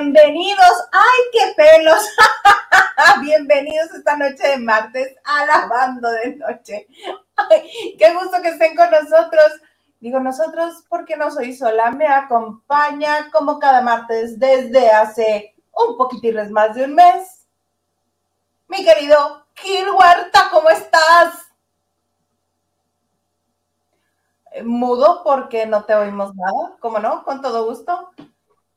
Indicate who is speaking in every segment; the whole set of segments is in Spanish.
Speaker 1: Bienvenidos, ay, qué pelos. Bienvenidos esta noche de martes a Lavando de Noche. Qué gusto que estén con nosotros. Digo nosotros porque no soy sola, me acompaña como cada martes desde hace un poquitín más de un mes. Mi querido Gil Huerta, ¿cómo estás? Mudo porque no te oímos nada, ¿cómo no? Con todo gusto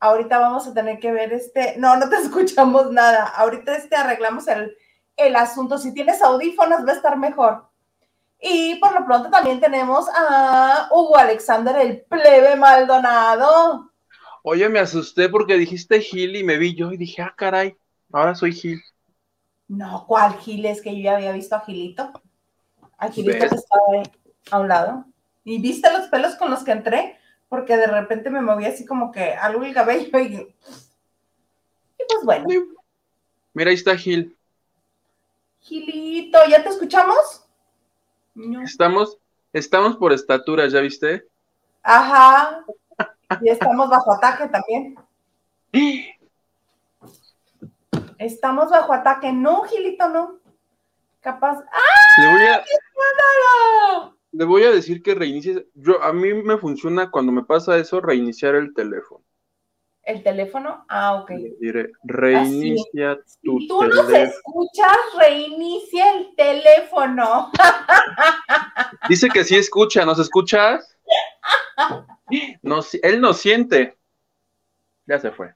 Speaker 1: ahorita vamos a tener que ver este, no, no te escuchamos nada, ahorita este arreglamos el, el asunto, si tienes audífonos va a estar mejor. Y por lo pronto también tenemos a Hugo Alexander, el plebe Maldonado.
Speaker 2: Oye, me asusté porque dijiste Gil y me vi yo y dije, ah, caray, ahora soy Gil.
Speaker 1: No, ¿cuál Gil? Es que yo ya había visto a Gilito. A Gilito que estaba ahí a un lado. ¿Y viste los pelos con los que entré? Porque de repente me moví así como que algo el cabello y, y pues bueno.
Speaker 2: Mira, ahí está Gil.
Speaker 1: Gilito, ¿ya te escuchamos?
Speaker 2: Estamos, estamos por estatura, ¿ya viste?
Speaker 1: Ajá. Y estamos bajo ataque también. Estamos bajo ataque. No, Gilito, no. Capaz. ¡Ah!
Speaker 2: Le voy a le voy a decir que reinicie. Yo, a mí me funciona cuando me pasa eso, reiniciar el teléfono.
Speaker 1: ¿El teléfono? Ah, ok. Le
Speaker 2: diré, reinicia tu
Speaker 1: si tú nos escuchas, reinicia el teléfono.
Speaker 2: Dice que sí escucha, ¿nos escuchas? No, él nos siente. Ya se fue.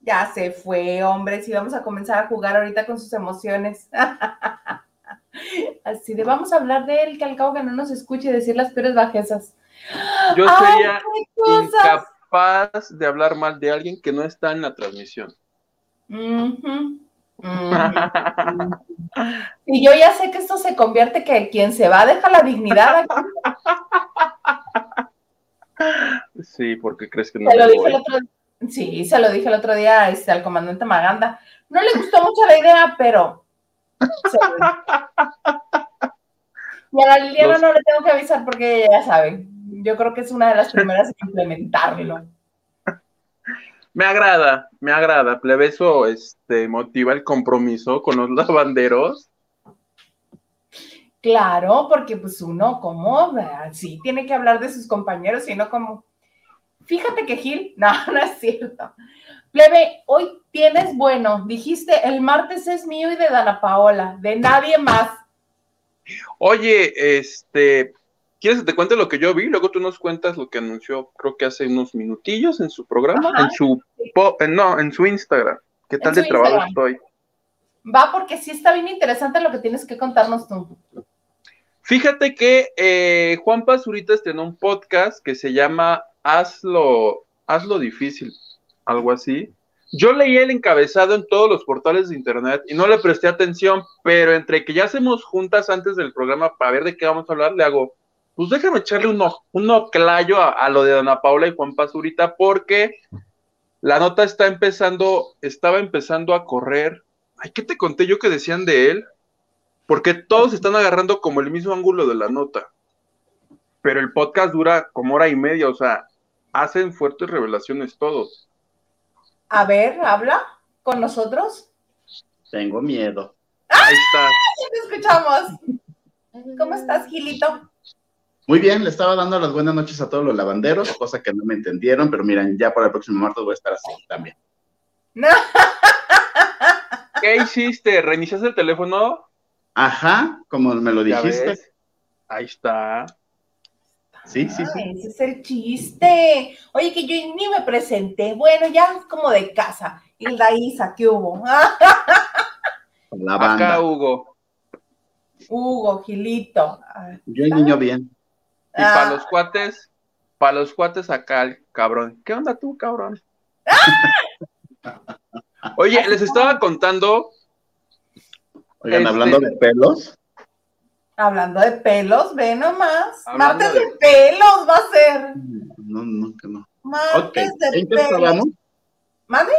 Speaker 1: Ya se fue, hombre. Si vamos a comenzar a jugar ahorita con sus emociones. Así de vamos a hablar de él, que al cabo que no nos escuche decir las peores bajezas.
Speaker 2: Yo sería incapaz de hablar mal de alguien que no está en la transmisión.
Speaker 1: y yo ya sé que esto se convierte que quien se va deja la dignidad.
Speaker 2: Sí, porque crees que no.
Speaker 1: Se lo dije el otro, sí, se lo dije el otro día este, al comandante Maganda. No le gustó mucho la idea, pero y a la Liliana no le tengo que avisar porque ella ya sabe. Yo creo que es una de las primeras en implementarlo.
Speaker 2: Me agrada, me agrada. Plebeso este, motiva el compromiso con los lavanderos.
Speaker 1: Claro, porque pues uno como, sí, tiene que hablar de sus compañeros y no como, fíjate que Gil, no, no es cierto. Plebe, hoy tienes bueno, dijiste, el martes es mío y de Dana Paola, de nadie más.
Speaker 2: Oye, este, ¿quieres que te cuente lo que yo vi? Luego tú nos cuentas lo que anunció, creo que hace unos minutillos en su programa, en su, no, en su Instagram. ¿Qué tal de trabajo estoy?
Speaker 1: Va, porque sí está bien interesante lo que tienes que contarnos tú.
Speaker 2: Fíjate que eh, Juan Pazurita estrenó un podcast que se llama Hazlo, Hazlo Difícil algo así. Yo leí el encabezado en todos los portales de internet y no le presté atención, pero entre que ya hacemos juntas antes del programa para ver de qué vamos a hablar, le hago, pues déjame echarle un, un oclayo a, lo de Ana Paula y Juan Pazurita, porque la nota está empezando, estaba empezando a correr. Ay, ¿qué te conté yo que decían de él? Porque todos están agarrando como el mismo ángulo de la nota. Pero el podcast dura como hora y media, o sea, hacen fuertes revelaciones todos.
Speaker 1: A ver, habla con nosotros.
Speaker 3: Tengo miedo.
Speaker 2: Ahí está.
Speaker 1: te escuchamos. ¿Cómo estás, Gilito?
Speaker 3: Muy bien, le estaba dando las buenas noches a todos los lavanderos, cosa que no me entendieron, pero miren, ya para el próximo martes voy a estar así también.
Speaker 2: ¿Qué hiciste? ¿Reiniciaste el teléfono?
Speaker 3: Ajá, como me lo dijiste.
Speaker 2: Ahí está.
Speaker 3: Sí, sí, sí.
Speaker 1: Ese es el chiste. Oye, que yo ni me presenté. Bueno, ya como de casa. Hilda Isa, ¿qué hubo?
Speaker 2: La Acá, Hugo.
Speaker 1: Hugo, Gilito.
Speaker 3: Yo el niño bien.
Speaker 2: Y para ah. los cuates, para los cuates acá, el cabrón. ¿Qué onda tú, cabrón? Oye, les estaba contando.
Speaker 3: Oigan, hablando de pelos.
Speaker 1: Hablando de pelos, ve nomás. Martes de... pelos va a ser.
Speaker 3: No, no, que no.
Speaker 1: Martes de
Speaker 3: ¿En qué estábamos?
Speaker 1: ¿Mande?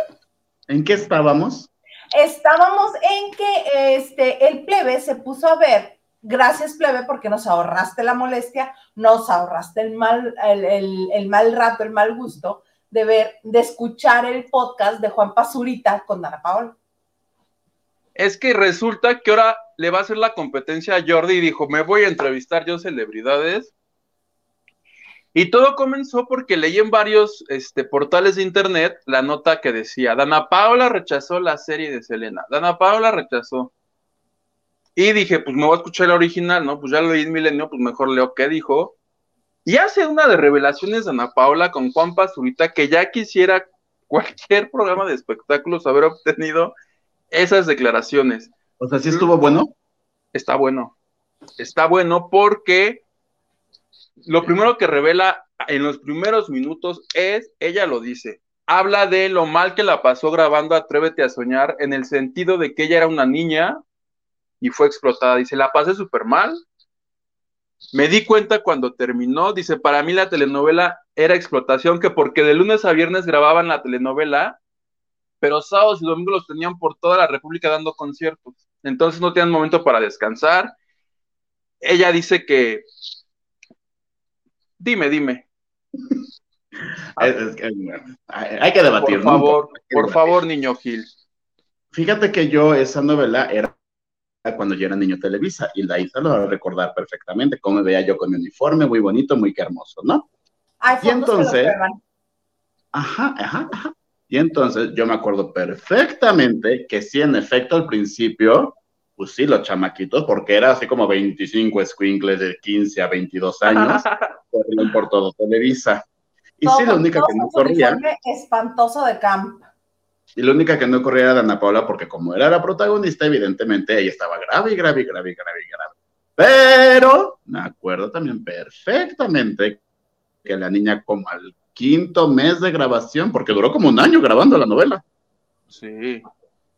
Speaker 3: ¿En qué estábamos?
Speaker 1: Estábamos en que este, el plebe se puso a ver, gracias plebe, porque nos ahorraste la molestia, nos ahorraste el mal, el, el, el mal rato, el mal gusto de ver, de escuchar el podcast de Juan Pazurita con Dana Paola?
Speaker 2: Es que resulta que ahora le va a hacer la competencia a Jordi y dijo, me voy a entrevistar yo celebridades. Y todo comenzó porque leí en varios este, portales de internet la nota que decía, Dana Paola rechazó la serie de Selena, Dana Paola rechazó. Y dije, pues me voy a escuchar la original, ¿no? Pues ya lo leí en Milenio, pues mejor leo qué dijo. Y hace una de revelaciones de Ana Paula con Juan Pazurita que ya quisiera cualquier programa de espectáculos haber obtenido esas declaraciones.
Speaker 3: O sea, ¿sí estuvo bueno?
Speaker 2: Está bueno. Está bueno porque lo primero que revela en los primeros minutos es, ella lo dice, habla de lo mal que la pasó grabando Atrévete a Soñar en el sentido de que ella era una niña y fue explotada. Dice, la pasé súper mal, me di cuenta cuando terminó, dice, para mí la telenovela era explotación, que porque de lunes a viernes grababan la telenovela, pero sábados y domingos los tenían por toda la República dando conciertos. Entonces no tenían momento para descansar. Ella dice que... Dime, dime.
Speaker 3: hay que debatir.
Speaker 2: Por favor, por favor, niño Gil.
Speaker 3: Fíjate que yo esa novela era cuando yo era niño Televisa, y ahí se lo va a recordar perfectamente, cómo me veía yo con mi uniforme, muy bonito, muy hermoso, ¿no? y entonces, ajá, ajá, ajá. Y entonces yo me acuerdo perfectamente que sí, en efecto, al principio, pues sí, los chamaquitos, porque era así como 25 squinkles de 15 a 22 años, corrían por todo Televisa. Y sí, la única que no corría.
Speaker 1: Espantoso de camp.
Speaker 3: Y la única que no corría era Ana Paula, porque como era la protagonista, evidentemente ella estaba grave grave grave grave grave. Pero me acuerdo también perfectamente que la niña como al quinto mes de grabación, porque duró como un año grabando la novela.
Speaker 2: Sí.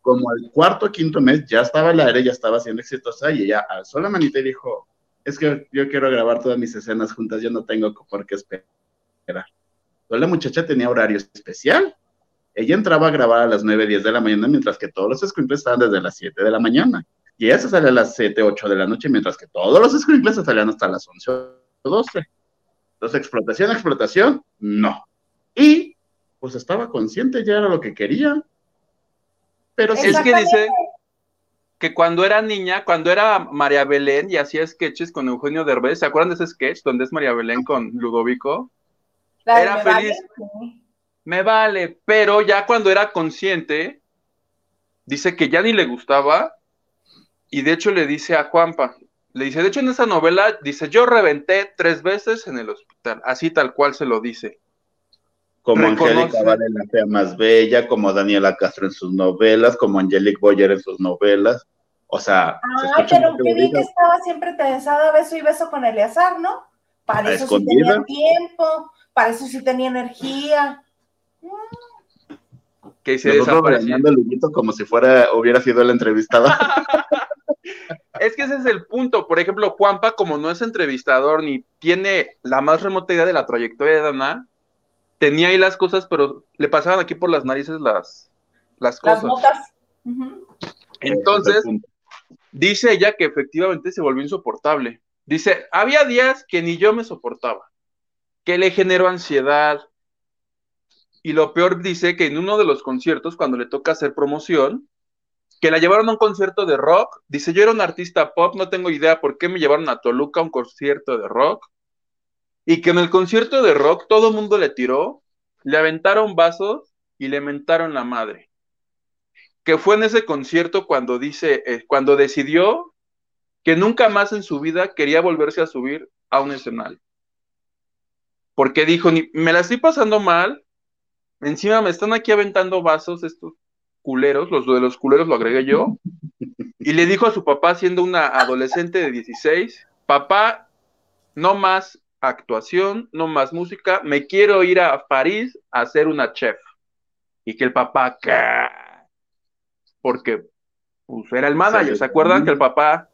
Speaker 3: Como al cuarto o quinto mes ya estaba al aire, ya estaba siendo exitosa y ella alzó la manita y dijo, es que yo quiero grabar todas mis escenas juntas, yo no tengo por qué esperar. Entonces la muchacha tenía horario especial ella entraba a grabar a las 9, 10 de la mañana, mientras que todos los squinkles estaban desde las 7 de la mañana. Y ella se salía a las 7, 8 de la noche, mientras que todos los squinkles se salían hasta las 11 o 12. Entonces, explotación, explotación, no. Y, pues estaba consciente, ya era lo que quería. Pero
Speaker 2: sí. Es que dice que cuando era niña, cuando era María Belén y hacía sketches con Eugenio Derbez, ¿se acuerdan de ese sketch donde es María Belén con Ludovico? era feliz me vale, pero ya cuando era consciente, dice que ya ni le gustaba y de hecho le dice a Juanpa, le dice, de hecho en esa novela dice, yo reventé tres veces en el hospital, así tal cual se lo dice.
Speaker 3: Como Angélica Vale, la fea más bella, como Daniela Castro en sus novelas, como Angelique Boyer en sus novelas. O sea,
Speaker 1: ah, pero que vi que estaba siempre interesada beso y beso con Eleazar, ¿no? Para eso sí tenía tiempo, para eso sí tenía energía
Speaker 3: que se desapareció. como si fuera, hubiera sido la entrevistada.
Speaker 2: es que ese es el punto. Por ejemplo, Juanpa, como no es entrevistador ni tiene la más remota idea de la trayectoria de Dana, tenía ahí las cosas, pero le pasaban aquí por las narices las, las cosas. Entonces, dice ella que efectivamente se volvió insoportable. Dice, había días que ni yo me soportaba, que le generó ansiedad, y lo peor dice que en uno de los conciertos, cuando le toca hacer promoción, que la llevaron a un concierto de rock, dice, yo era un artista pop, no tengo idea por qué me llevaron a Toluca a un concierto de rock, y que en el concierto de rock todo el mundo le tiró, le aventaron vasos y le mentaron la madre. Que fue en ese concierto cuando dice, eh, cuando decidió que nunca más en su vida quería volverse a subir a un escenario. Porque dijo, me la estoy pasando mal, Encima me están aquí aventando vasos estos culeros, los de los culeros lo agregué yo. Y le dijo a su papá, siendo una adolescente de 16, papá, no más actuación, no más música, me quiero ir a París a ser una chef. Y que el papá, ¿qué? Porque pues, era el manager, ¿se acuerdan que el papá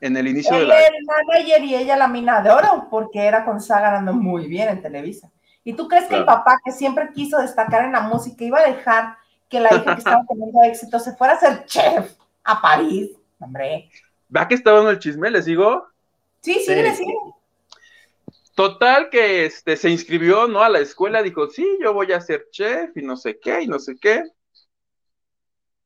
Speaker 2: en el inicio
Speaker 1: de
Speaker 2: la...
Speaker 1: el manager y ella la mina de oro, porque era con Saga ganando muy bien en Televisa. ¿Y tú crees que el papá, que siempre quiso destacar en la música, iba a dejar que la hija que estaba teniendo éxito se fuera a ser chef a París? Hombre.
Speaker 2: ¿Va que estaba en el chisme? ¿Les digo?
Speaker 1: Sí, sí, sigo.
Speaker 2: Total que este, se inscribió, ¿no? A la escuela, dijo, sí, yo voy a ser chef y no sé qué, y no sé qué.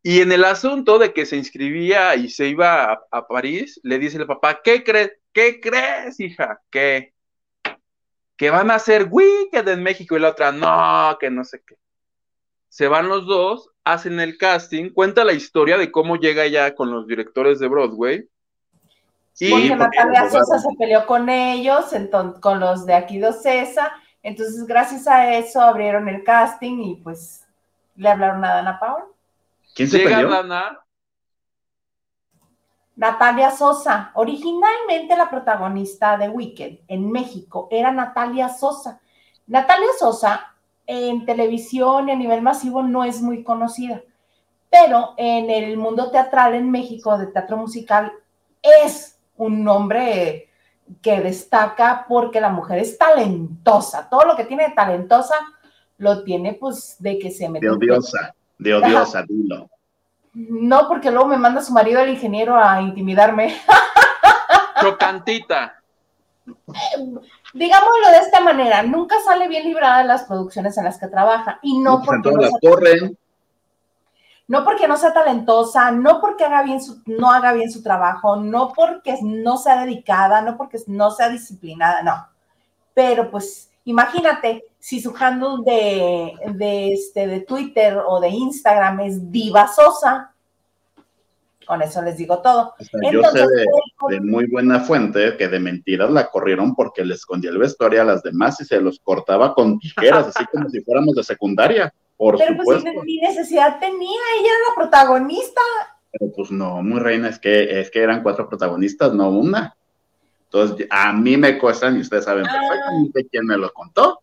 Speaker 2: Y en el asunto de que se inscribía y se iba a, París, le dice el papá, ¿qué crees? ¿Qué crees, hija? ¿Qué? Que van a hacer Wicked en México y la otra, no, que no sé qué. Se van los dos, hacen el casting, cuenta la historia de cómo llega ella con los directores de Broadway.
Speaker 1: Y porque Natalia Sosa se peleó con ellos, entonces, con los de aquí de César. Entonces, gracias a eso abrieron el casting y pues le hablaron a Dana Paul.
Speaker 2: ¿Quién se Llega Dana.
Speaker 1: Natalia Sosa. Originalmente la protagonista de Wicked en México era Natalia Sosa. Natalia Sosa en televisión y a nivel masivo no es muy conocida, pero en el mundo teatral en México, de teatro musical, es un nombre que destaca porque la mujer es talentosa. Todo lo que tiene de talentosa lo tiene pues de que se
Speaker 3: mete. De odiosa, de odiosa, dilo.
Speaker 1: No, porque luego me manda su marido el ingeniero a intimidarme.
Speaker 2: Chocantita.
Speaker 1: Digámoslo de esta manera, nunca sale bien librada las producciones en las que trabaja. Y no,
Speaker 3: porque. No, sea,
Speaker 1: no porque no sea talentosa, no porque haga bien su, no haga bien su trabajo, no porque no sea dedicada, no porque no sea disciplinada, no. Pero pues imagínate, si su handle de, de, este, de Twitter o de Instagram es Diva Sosa, con eso les digo todo.
Speaker 3: yo sé de, muy buena fuente que de mentiras la corrieron porque le escondía el vestuario a las demás y se los cortaba con tijeras, así como si fuéramos de secundaria. Por Pero pues
Speaker 1: ni necesidad tenía, ella era la protagonista.
Speaker 3: Pero pues no, muy reina, es que, es que eran cuatro protagonistas, no una. Entonces, a mí me cuestan, y ustedes saben ah. perfectamente quién me lo contó,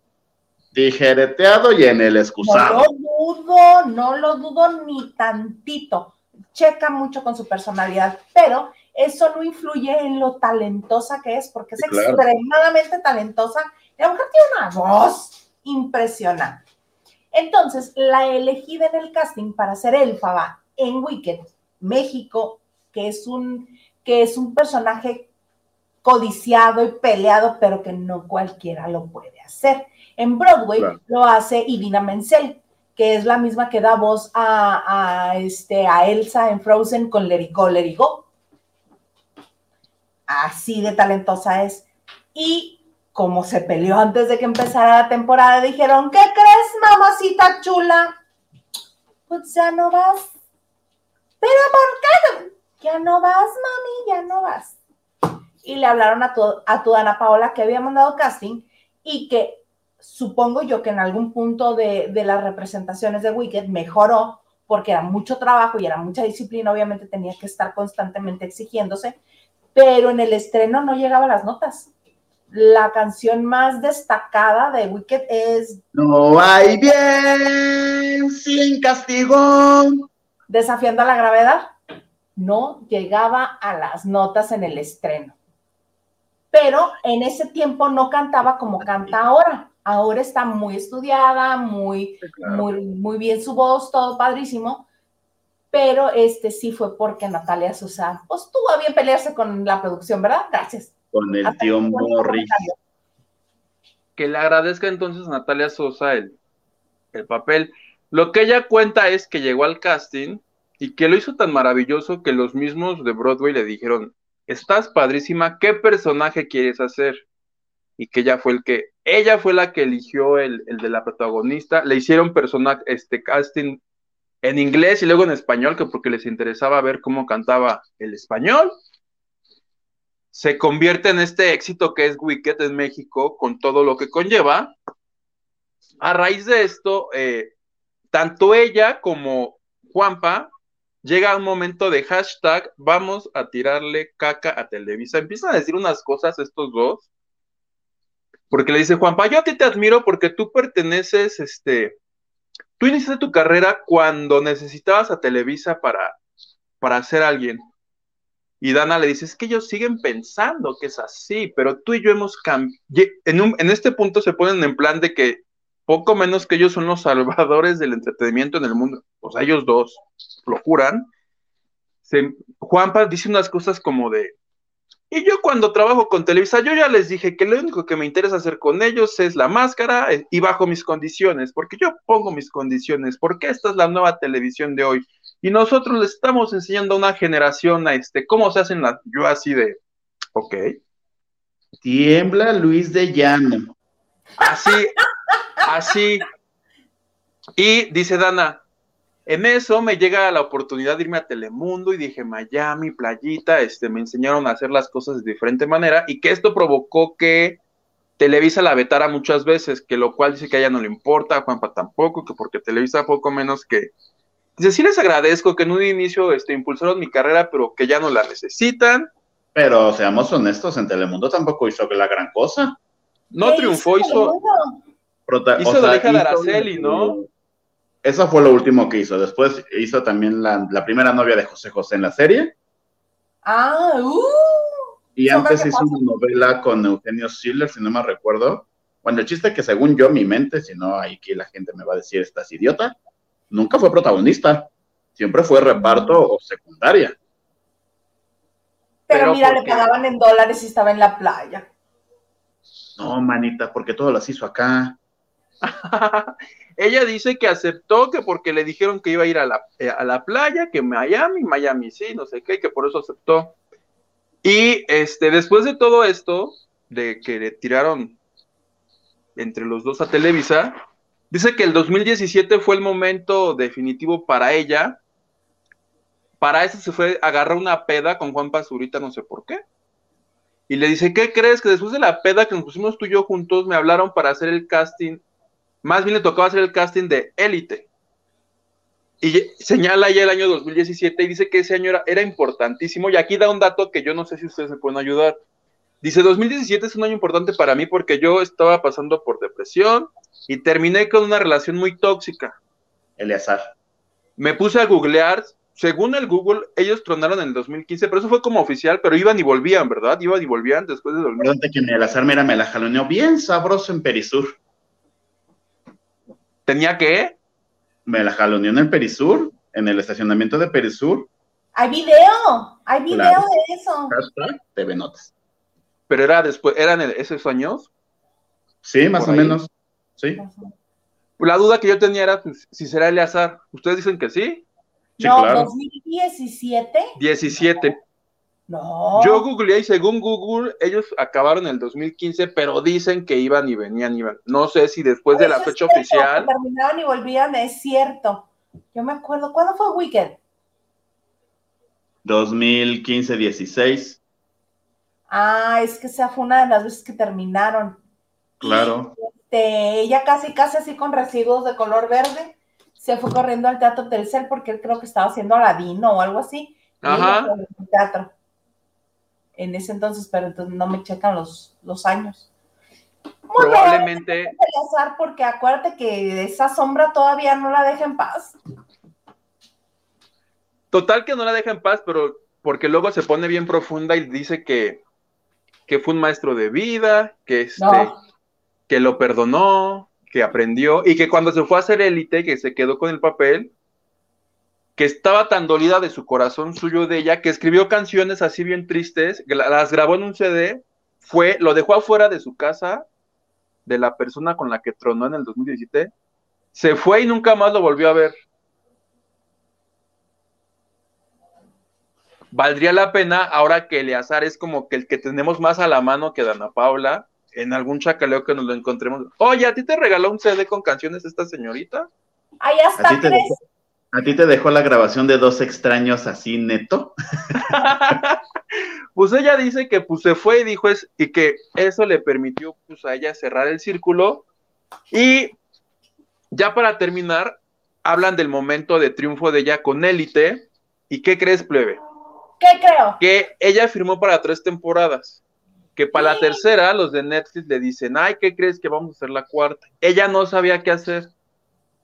Speaker 3: tijereteado y en el excusado.
Speaker 1: No lo dudo, no lo dudo ni tantito. Checa mucho con su personalidad, pero eso no influye en lo talentosa que es, porque es extremadamente talentosa. La mujer tiene una voz impresionante. Entonces, la elegida en el casting para ser Elfaba en Wicked, México, que es un, que es un personaje codiciado y peleado, pero que no cualquiera lo puede hacer. En Broadway lo hace Idina Menzel, que es la misma que da voz a, este, a Elsa en Frozen con Lerigo Lerigo. Así de talentosa es. Y como se peleó antes de que empezara la temporada, dijeron, ¿qué crees, mamacita chula? Pues ya no vas. ¿Pero por qué? Ya no vas, mami, ya no vas. Y le hablaron a tu, a tu Ana Paola que había mandado casting y que supongo yo que en algún punto de, las representaciones de Wicked mejoró porque era mucho trabajo y era mucha disciplina, obviamente tenía que estar constantemente exigiéndose, pero en el estreno no llegaba a las notas. La canción más destacada de Wicked es
Speaker 3: No hay bien sin castigo.
Speaker 1: Desafiando a la gravedad. No llegaba a las notas en el estreno. Pero en ese tiempo no cantaba como canta ahora ahora está muy estudiada, muy, muy, muy bien su voz, todo padrísimo, pero este sí fue porque Natalia Sosa, pues tuvo a bien pelearse con la producción, ¿verdad? Gracias.
Speaker 3: Con el tío Morris.
Speaker 2: Que le agradezca entonces a Natalia Sosa el, el papel. Lo que ella cuenta es que llegó al casting y que lo hizo tan maravilloso que los mismos de Broadway le dijeron, estás padrísima, ¿qué personaje quieres hacer? y que ella fue el que, ella fue la que eligió el, de la protagonista, le hicieron persona, este casting en inglés y luego en español, que porque les interesaba ver cómo cantaba el español. Se convierte en este éxito que es Wicked en México, con todo lo que conlleva. A raíz de esto, eh, tanto ella como Juanpa llega un momento de hashtag, vamos a tirarle caca a Televisa. Empiezan a decir unas cosas estos dos porque le dice Juanpa, yo a ti te admiro porque tú perteneces, este, tú iniciaste tu carrera cuando necesitabas a Televisa para, para ser alguien. Y Dana le dice, es que ellos siguen pensando que es así, pero tú y yo hemos cambiado. En, en este punto se ponen en plan de que poco menos que ellos son los salvadores del entretenimiento en el mundo. O sea, ellos dos lo juran. Juanpa dice unas cosas como de, Y yo cuando trabajo con Televisa, yo ya les dije que lo único que me interesa hacer con ellos es la máscara eh, y bajo mis condiciones, porque yo pongo mis condiciones, porque esta es la nueva televisión de hoy. Y nosotros le estamos enseñando a una generación a este, cómo se hacen las, yo así de, ok.
Speaker 3: Tiembla Luis de Llano.
Speaker 2: Así, así. Y dice Dana, en eso me llega la oportunidad de irme a Telemundo y dije, Miami, playita, este, me enseñaron a hacer las cosas de diferente manera y que esto provocó que Televisa la vetara muchas veces, que lo cual dice que a ella no le importa, a Juanpa tampoco, que porque Televisa poco menos que... Dice, sí les agradezco que en un inicio este, impulsaron mi carrera, pero que ya no la necesitan.
Speaker 3: Pero seamos honestos, en Telemundo tampoco hizo la gran cosa.
Speaker 2: No triunfó, hizo...
Speaker 3: Hizo la hija de Araceli, ¿no? Eso fue lo último que hizo. Después hizo también la, primera novia de José José en la serie.
Speaker 1: Ah, uh.
Speaker 3: Y antes hizo una novela con Eugenio Schiller, si no me recuerdo. Bueno, el chiste es que según yo, mi mente, si no, aquí la gente me va a decir, estás idiota, nunca fue protagonista. Siempre fue reparto o secundaria.
Speaker 1: Pero, mira, le pagaban en dólares y estaba en la playa.
Speaker 3: No, manita, porque todo las hizo acá.
Speaker 2: Ella dice que aceptó que porque le dijeron que iba a ir a la, eh, a la playa, que Miami, Miami sí, no sé qué, que por eso aceptó. Y este, después de todo esto, de que le tiraron entre los dos a Televisa, dice que el 2017 fue el momento definitivo para ella. Para eso se fue, agarrar una peda con Juan Pazurita, no sé por qué. Y le dice, ¿qué crees? Que después de la peda que nos pusimos tú y yo juntos, me hablaron para hacer el casting más bien le tocaba hacer el casting de élite. Y señala ya el año 2017 y dice que ese año era, importantísimo. Y aquí da un dato que yo no sé si ustedes me pueden ayudar. Dice, 2017 es un año importante para mí porque yo estaba pasando por depresión y terminé con una relación muy tóxica.
Speaker 3: Eleazar.
Speaker 2: Me puse a googlear. Según el Google, ellos tronaron en el 2015, pero eso fue como oficial, pero iban y volvían, ¿verdad? Iban y volvían después de
Speaker 3: 2015. que Eleazar, mira, me la jaloneó bien sabroso en Perisur.
Speaker 2: ¿Tenía que?
Speaker 3: Me la jaloneó en el Perisur, en el estacionamiento de Perisur.
Speaker 1: Hay video, hay video de eso.
Speaker 3: Hashtag TV Notas.
Speaker 2: Pero era después, ¿eran esos años?
Speaker 3: Sí, más o menos. Sí.
Speaker 2: La duda que yo tenía era pues, si será Eleazar. ¿Ustedes dicen que sí?
Speaker 1: sí no, claro. 2017.
Speaker 2: 17. No. Yo googleé y según Google, ellos acabaron en el 2015, pero dicen que iban y venían, iban. No sé si después de la fecha oficial.
Speaker 1: Terminaron y volvían, es cierto. Yo me acuerdo, ¿cuándo fue Weekend?
Speaker 3: 2015-16.
Speaker 1: Ah, es que esa fue una de las veces que terminaron.
Speaker 3: Claro.
Speaker 1: Este, ella casi, casi así con residuos de color verde, se fue corriendo al Teatro Telcel porque él creo que estaba haciendo Aladino o algo así.
Speaker 2: Ajá.
Speaker 1: Teatro en ese entonces, pero entonces no me checan los, los años.
Speaker 2: Probablemente.
Speaker 1: porque acuérdate que esa sombra todavía no la deja en paz.
Speaker 2: Total que no la deja en paz, pero porque luego se pone bien profunda y dice que, que fue un maestro de vida, que, este, que lo perdonó, que aprendió y que cuando se fue a hacer élite, que se quedó con el papel, que estaba tan dolida de su corazón suyo de ella, que escribió canciones así bien tristes, las grabó en un CD, fue, lo dejó afuera de su casa, de la persona con la que tronó en el 2017, se fue y nunca más lo volvió a ver. Valdría la pena, ahora que Eleazar es como que el que tenemos más a la mano que Dana Paula, en algún chacaleo que nos lo encontremos. Oye, ¿a ti te regaló un CD con canciones esta señorita?
Speaker 1: Ahí hasta tres.
Speaker 3: ¿A ti te dejó la grabación de dos extraños así neto?
Speaker 2: pues ella dice que pues se fue y dijo es, y que eso le permitió pues a ella cerrar el círculo. Y ya para terminar, hablan del momento de triunfo de ella con Élite. ¿Y qué crees, plebe?
Speaker 1: ¿Qué creo?
Speaker 2: Que ella firmó para tres temporadas. Que para la tercera, los de Netflix le dicen, ay, ¿qué crees que vamos a hacer la cuarta? Ella no sabía qué hacer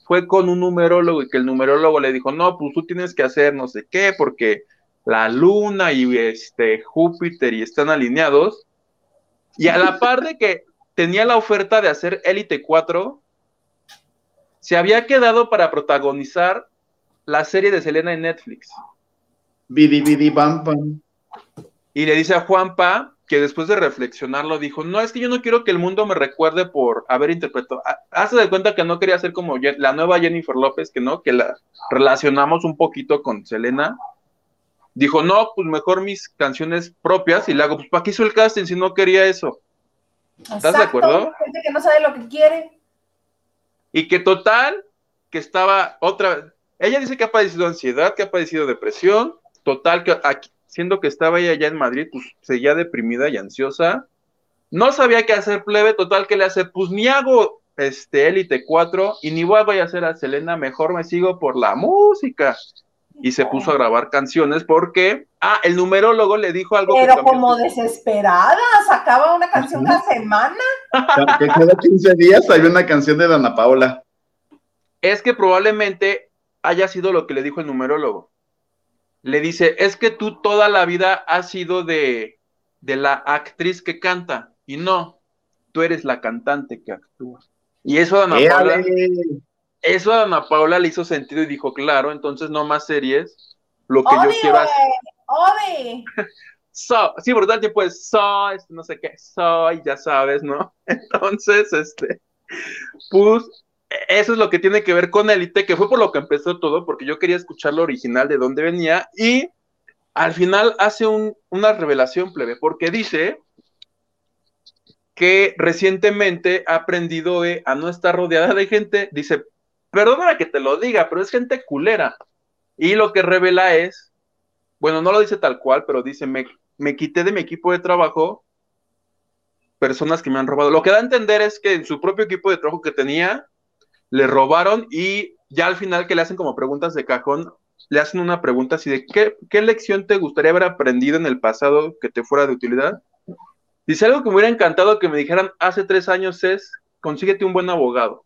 Speaker 2: fue con un numerólogo y que el numerólogo le dijo, no, pues tú tienes que hacer no sé qué, porque la luna y este Júpiter y están alineados. Y a la par de que tenía la oferta de hacer Elite 4, se había quedado para protagonizar la serie de Selena en Netflix.
Speaker 3: Bidi bidi bam bam.
Speaker 2: y le dice a Juanpa que después de reflexionarlo dijo, no, es que yo no quiero que el mundo me recuerde por haber interpretado, hace de cuenta que no quería ser como la nueva Jennifer López, que no, que la relacionamos un poquito con Selena. Dijo, no, pues mejor mis canciones propias y le hago, pues ¿para qué hizo el casting si no quería eso? ¿Estás de acuerdo?
Speaker 1: Gente que no sabe lo que quiere.
Speaker 2: Y que total, que estaba otra, ella dice que ha padecido ansiedad, que ha padecido depresión, total, que aquí, siendo que estaba ella allá en Madrid, pues seguía deprimida y ansiosa. No sabía qué hacer plebe, total que le hace, pues ni hago este Elite 4 y ni voy a hacer a Selena, mejor me sigo por la música. Y se puso a grabar canciones porque, ah, el numerólogo le dijo algo.
Speaker 1: Pero como desesperada, sacaba una canción cada semana.
Speaker 3: Que cada 15 días hay una canción de Dana Paola.
Speaker 2: Es que probablemente haya sido lo que le dijo el numerólogo le dice, es que tú toda la vida has sido de, de la actriz que canta, y no, tú eres la cantante que actúa. Y eso a Ana Paula, eso a Ana Paula le hizo sentido y dijo, claro, entonces no más series, lo que yo quiero hacer. so, sí, por tal tiempo es so, no sé qué, soy, ya sabes, ¿no? Entonces, este, pues eso es lo que tiene que ver con Elite, que fue por lo que empezó todo, porque yo quería escuchar lo original de dónde venía, y al final hace una revelación plebe, porque dice que recientemente ha aprendido a no estar rodeada de gente, dice, perdóname que te lo diga, pero es gente culera. Y lo que revela es, bueno, no lo dice tal cual, pero dice, me, me quité de mi equipo de trabajo personas que me han robado. Lo que da a entender es que en su propio equipo de trabajo que tenía, le robaron y ya al final que le hacen como preguntas de cajón, le hacen una pregunta así de ¿qué, qué lección te gustaría haber aprendido en el pasado que te fuera de utilidad? Dice algo que me hubiera encantado que me dijeran hace tres años es consíguete un buen abogado.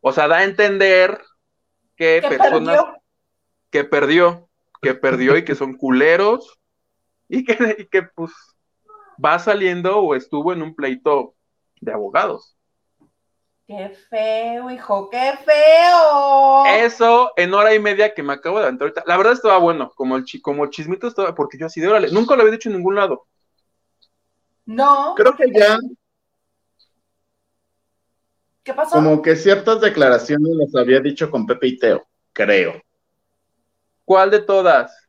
Speaker 2: O sea, da a entender que personas que perdió, que perdió y que son culeros y que, y que pues va saliendo o estuvo en un pleito de abogados.
Speaker 1: Qué feo, hijo, qué feo.
Speaker 2: Eso en hora y media que me acabo de aventar ahorita. La verdad estaba bueno, como el como chismito estaba, porque yo así de órale, nunca lo había dicho en ningún lado.
Speaker 1: No.
Speaker 3: Creo que ya.
Speaker 1: ¿Qué pasó?
Speaker 3: Como que ciertas declaraciones las había dicho con Pepe y Teo, creo.
Speaker 2: ¿Cuál de todas?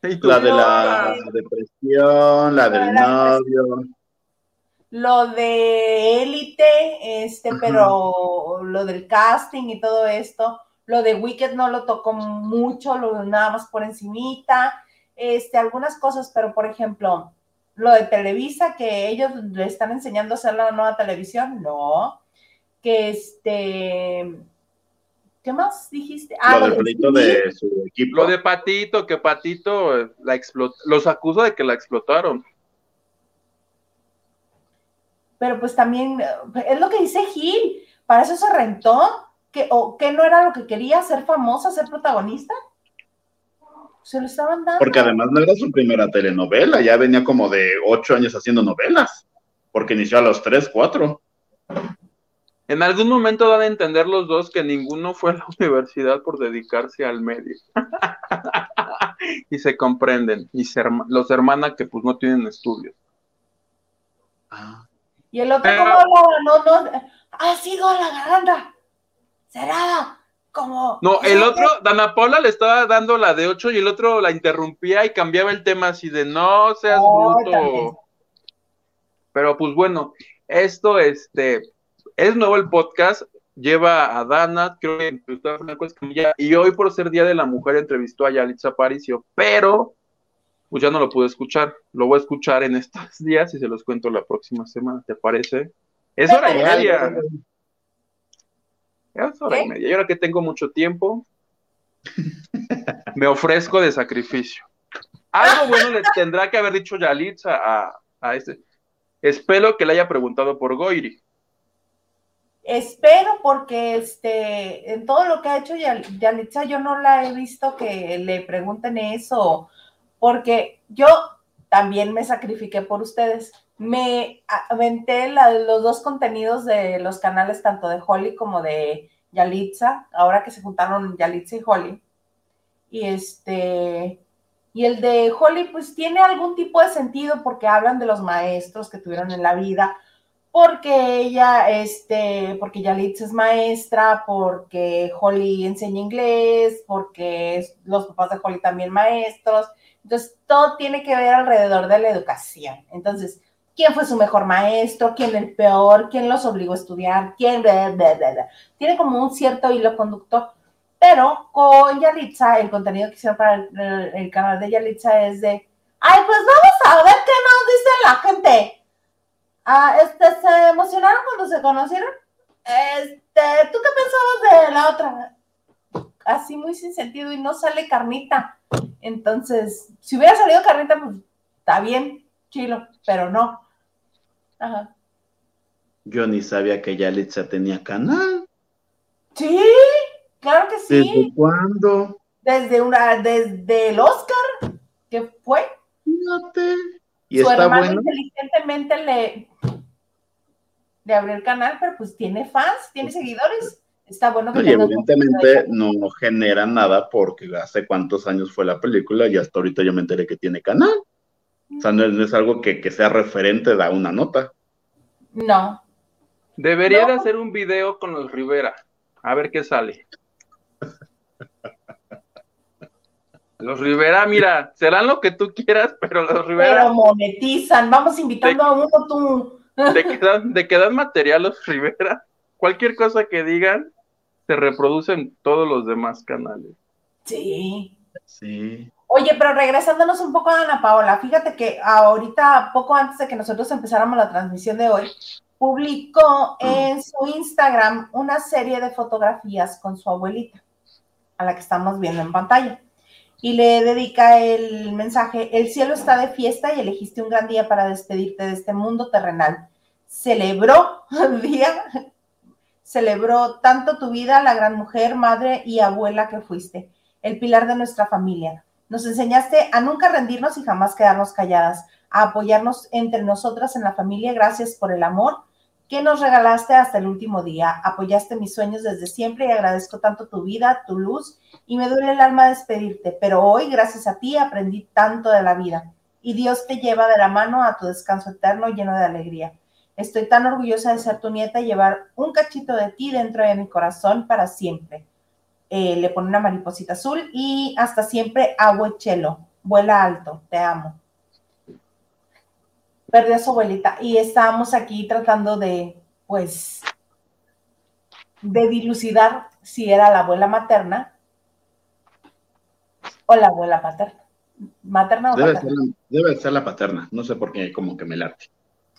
Speaker 3: La de la depresión, la del novio
Speaker 1: lo de élite, este, pero lo del casting y todo esto, lo de Wicked no lo tocó mucho, lo nada más por encimita, este, algunas cosas, pero por ejemplo, lo de Televisa, que ellos le están enseñando a hacer la nueva televisión, no, que este, ¿qué más dijiste?
Speaker 3: Ah, lo, de, su equipo.
Speaker 2: Lo de Patito, que Patito la explotó, los acusa de que la explotaron
Speaker 1: pero pues también es lo que dice Gil, para eso se rentó, que, o que no era lo que quería, ser famosa, ser protagonista. Se lo estaban dando.
Speaker 3: Porque además no era su primera telenovela, ya venía como de ocho años haciendo novelas, porque inició a los tres, cuatro.
Speaker 2: En algún momento dan a entender los dos que ninguno fue a la universidad por dedicarse al medio. y se comprenden, y los hermanas que pues no tienen estudios.
Speaker 1: Ah. Y el otro, como hablaba? No, no, ha sido la garganta cerrada, como.
Speaker 2: No, el otro, Dana Paula le estaba dando la de 8 y el otro la interrumpía y cambiaba el tema así de no seas bruto. Pero pues bueno, esto, este, es nuevo el podcast, lleva a Dana, creo que entrevistó a Franco Escamilla, y hoy por ser Día de la Mujer entrevistó a Yalitza Aparicio, pero pues ya no lo pude escuchar. Lo voy a escuchar en estos días y se los cuento la próxima semana, ¿te parece? Es hora y media. Es hora y media. Y ahora que tengo mucho tiempo, me ofrezco de sacrificio. Algo bueno le tendrá que haber dicho Yalitza a, a este. Espero que le haya preguntado por Goiri.
Speaker 1: Espero porque este, en todo lo que ha hecho Yalitza yo no la he visto que le pregunten eso porque yo también me sacrifiqué por ustedes. Me aventé los dos contenidos de los canales, tanto de Holly como de Yalitza, ahora que se juntaron Yalitza y Holly. Y este, Y el de Holly, pues tiene algún tipo de sentido porque hablan de los maestros que tuvieron en la vida, porque ella, este, porque Yalitza es maestra, porque Holly enseña inglés, porque los papás de Holly también maestros. Entonces, todo tiene que ver alrededor de la educación. Entonces, ¿quién fue su mejor maestro? ¿Quién el peor? ¿Quién los obligó a estudiar? ¿Quién? Tiene como un cierto hilo conductor. Pero con Yalitza, el contenido que hicieron para el, canal de Yalitza es de, ay, pues vamos a ver qué nos dice la gente. Ah, este, ¿Se emocionaron cuando se conocieron? Este, ¿tú qué pensabas de la otra? Así muy sin sentido y no sale carnita. Entonces, si hubiera salido carnita, pues está bien, chilo, pero no. Ajá.
Speaker 3: Yo ni sabía que Yalitza tenía canal.
Speaker 1: Sí, Claro que sí.
Speaker 3: ¿Desde cuándo?
Speaker 1: Desde una, desde el Oscar, que fue.
Speaker 3: Fíjate.
Speaker 1: ¿Y Su está hermano inteligentemente le, le abrió el canal, pero pues tiene fans, tiene seguidores. Está bueno que
Speaker 3: Y evidentemente no genera nada porque hace cuántos años fue la película y hasta ahorita yo me enteré que tiene canal. O sea, no es, algo que, que, sea referente da una nota.
Speaker 1: No.
Speaker 2: Debería de hacer un video con los Rivera. A ver qué sale. Los Rivera, mira, serán lo que tú quieras, pero los Rivera.
Speaker 1: Pero monetizan, vamos invitando a uno tú.
Speaker 2: De que, dan, material los Rivera, cualquier cosa que digan, se reproducen en todos los demás canales.
Speaker 1: Sí.
Speaker 3: Sí.
Speaker 1: Oye, pero regresándonos un poco a Ana Paola, fíjate que ahorita, poco antes de que nosotros empezáramos la transmisión de hoy, publicó en su Instagram una serie de fotografías con su abuelita, a la que estamos viendo en pantalla. Y le dedica el mensaje, el cielo está de fiesta y elegiste un gran día para despedirte de este mundo terrenal. Celebró el día, celebró tanto tu vida, la gran mujer, madre y abuela que fuiste, el pilar de nuestra familia. Nos enseñaste a nunca rendirnos y jamás quedarnos calladas, a apoyarnos entre nosotras en la familia. Gracias por el amor que nos regalaste hasta el último día. Apoyaste mis sueños desde siempre y agradezco tanto tu vida, tu luz y me duele el alma despedirte, pero hoy, gracias a ti, aprendí tanto de la vida y Dios te lleva de la mano a tu descanso eterno lleno de alegría. Estoy tan orgullosa de ser tu nieta y llevar un cachito de ti dentro de mi corazón para siempre. Eh, le pone una mariposita azul y hasta siempre, abuechelo, vuela alto, te amo perdió a su abuelita y estábamos aquí tratando de, pues, de dilucidar si era la abuela materna o la abuela paterna. ¿Materna o
Speaker 3: debe
Speaker 1: paterna?
Speaker 3: Ser, debe ser la paterna, no sé por qué, como que me late.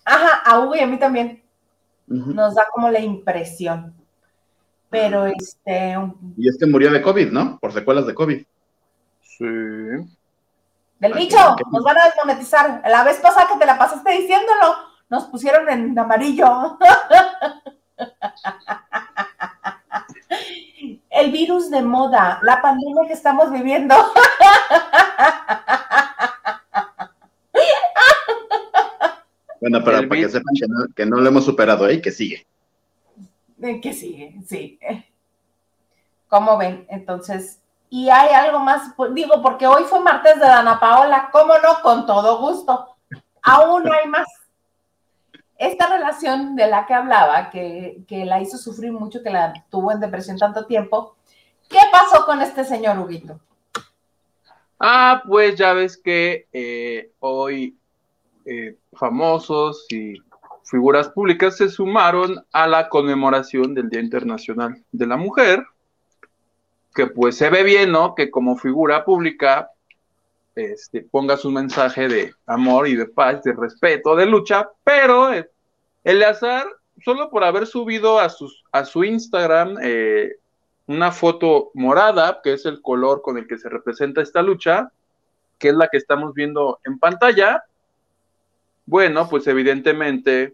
Speaker 1: Ajá, a Hugo y a mí también. Nos da como la impresión. Pero este.
Speaker 3: Y es que murió de COVID, ¿no? Por secuelas de COVID.
Speaker 2: Sí.
Speaker 1: Del bicho, nos van a desmonetizar. La vez pasada que te la pasaste diciéndolo, nos pusieron en amarillo. El virus de moda, la pandemia que estamos viviendo.
Speaker 3: Bueno, pero para que sepan que no, lo hemos superado, ¿eh? Que sigue.
Speaker 1: Que sigue, sí. ¿Cómo ven? Entonces, y hay algo más, pues, digo, porque hoy fue martes de Dana Paola, ¿cómo no? Con todo gusto. Aún hay más. Esta relación de la que hablaba, que, la hizo sufrir mucho, que la tuvo en depresión tanto tiempo, ¿qué pasó con este señor Huguito?
Speaker 2: Ah, pues ya ves que eh, hoy eh, famosos y figuras públicas se sumaron a la conmemoración del Día Internacional de la Mujer, que pues se ve bien, ¿no? Que como figura pública este, pongas un mensaje de amor y de paz, de respeto, de lucha, pero eh, Eleazar, solo por haber subido a, sus, a su Instagram eh, una foto morada, que es el color con el que se representa esta lucha, que es la que estamos viendo en pantalla, bueno, pues evidentemente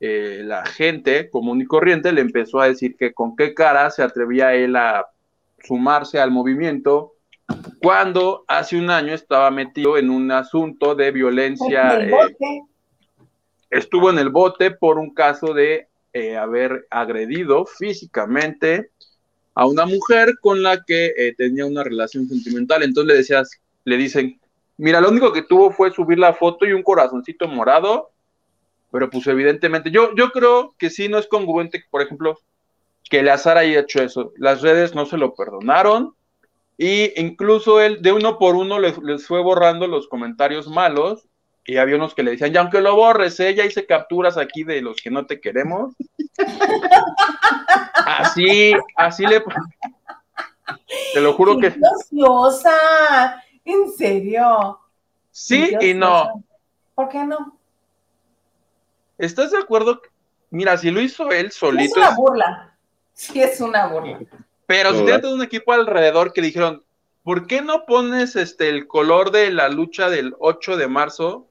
Speaker 2: eh, la gente común y corriente le empezó a decir que con qué cara se atrevía él a sumarse al movimiento cuando hace un año estaba metido en un asunto de violencia. Eh, estuvo en el bote por un caso de eh, haber agredido físicamente a una mujer con la que tenía una relación sentimental. Entonces le decías, le dicen, Mira, lo único que tuvo fue subir la foto y un corazoncito morado, pero pues evidentemente, yo, yo creo que sí no es congruente, por ejemplo, que Eleazar haya hecho eso. Las redes no se lo perdonaron y incluso él de uno por uno les, les fue borrando los comentarios malos y había unos que le decían, ya aunque lo borres, ¿eh? ya hice capturas aquí de los que no te queremos. así, así le... Te lo juro
Speaker 1: Qué
Speaker 2: que...
Speaker 1: graciosa. En serio.
Speaker 2: Sí y no.
Speaker 1: ¿Por qué no?
Speaker 2: ¿Estás de acuerdo? Mira, si lo hizo él solito,
Speaker 1: es una
Speaker 2: es-
Speaker 1: burla. Sí es una burla.
Speaker 2: pero si
Speaker 3: Todas.
Speaker 2: tiene todo un equipo alrededor que dijeron, ¿por qué no pones este el color de la lucha del 8 de marzo?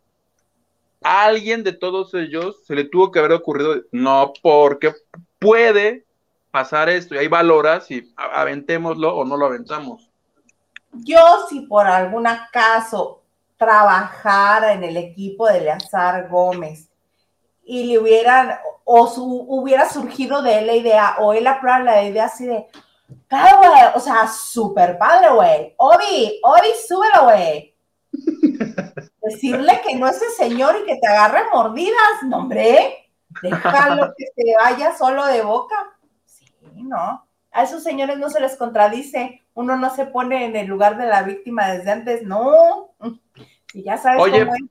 Speaker 2: A alguien de todos ellos se le tuvo que haber ocurrido, no, porque puede pasar esto, y ahí valoras si aventémoslo o no lo aventamos.
Speaker 1: Yo, si por algún acaso trabajara en el equipo de Eleazar Gómez y le hubieran, o su, hubiera surgido de él la idea, o él aprueba la idea así de, claro, güey, o sea, súper padre, güey. Obi, Obi, súbelo, güey. Decirle que no es el señor y que te agarre mordidas, no, hombre. Déjalo que se vaya solo de boca. Sí, ¿no? A esos señores no se les contradice. Uno no se pone en el lugar de la víctima desde antes, no. Y ya sabes
Speaker 2: Oye,
Speaker 1: cómo es.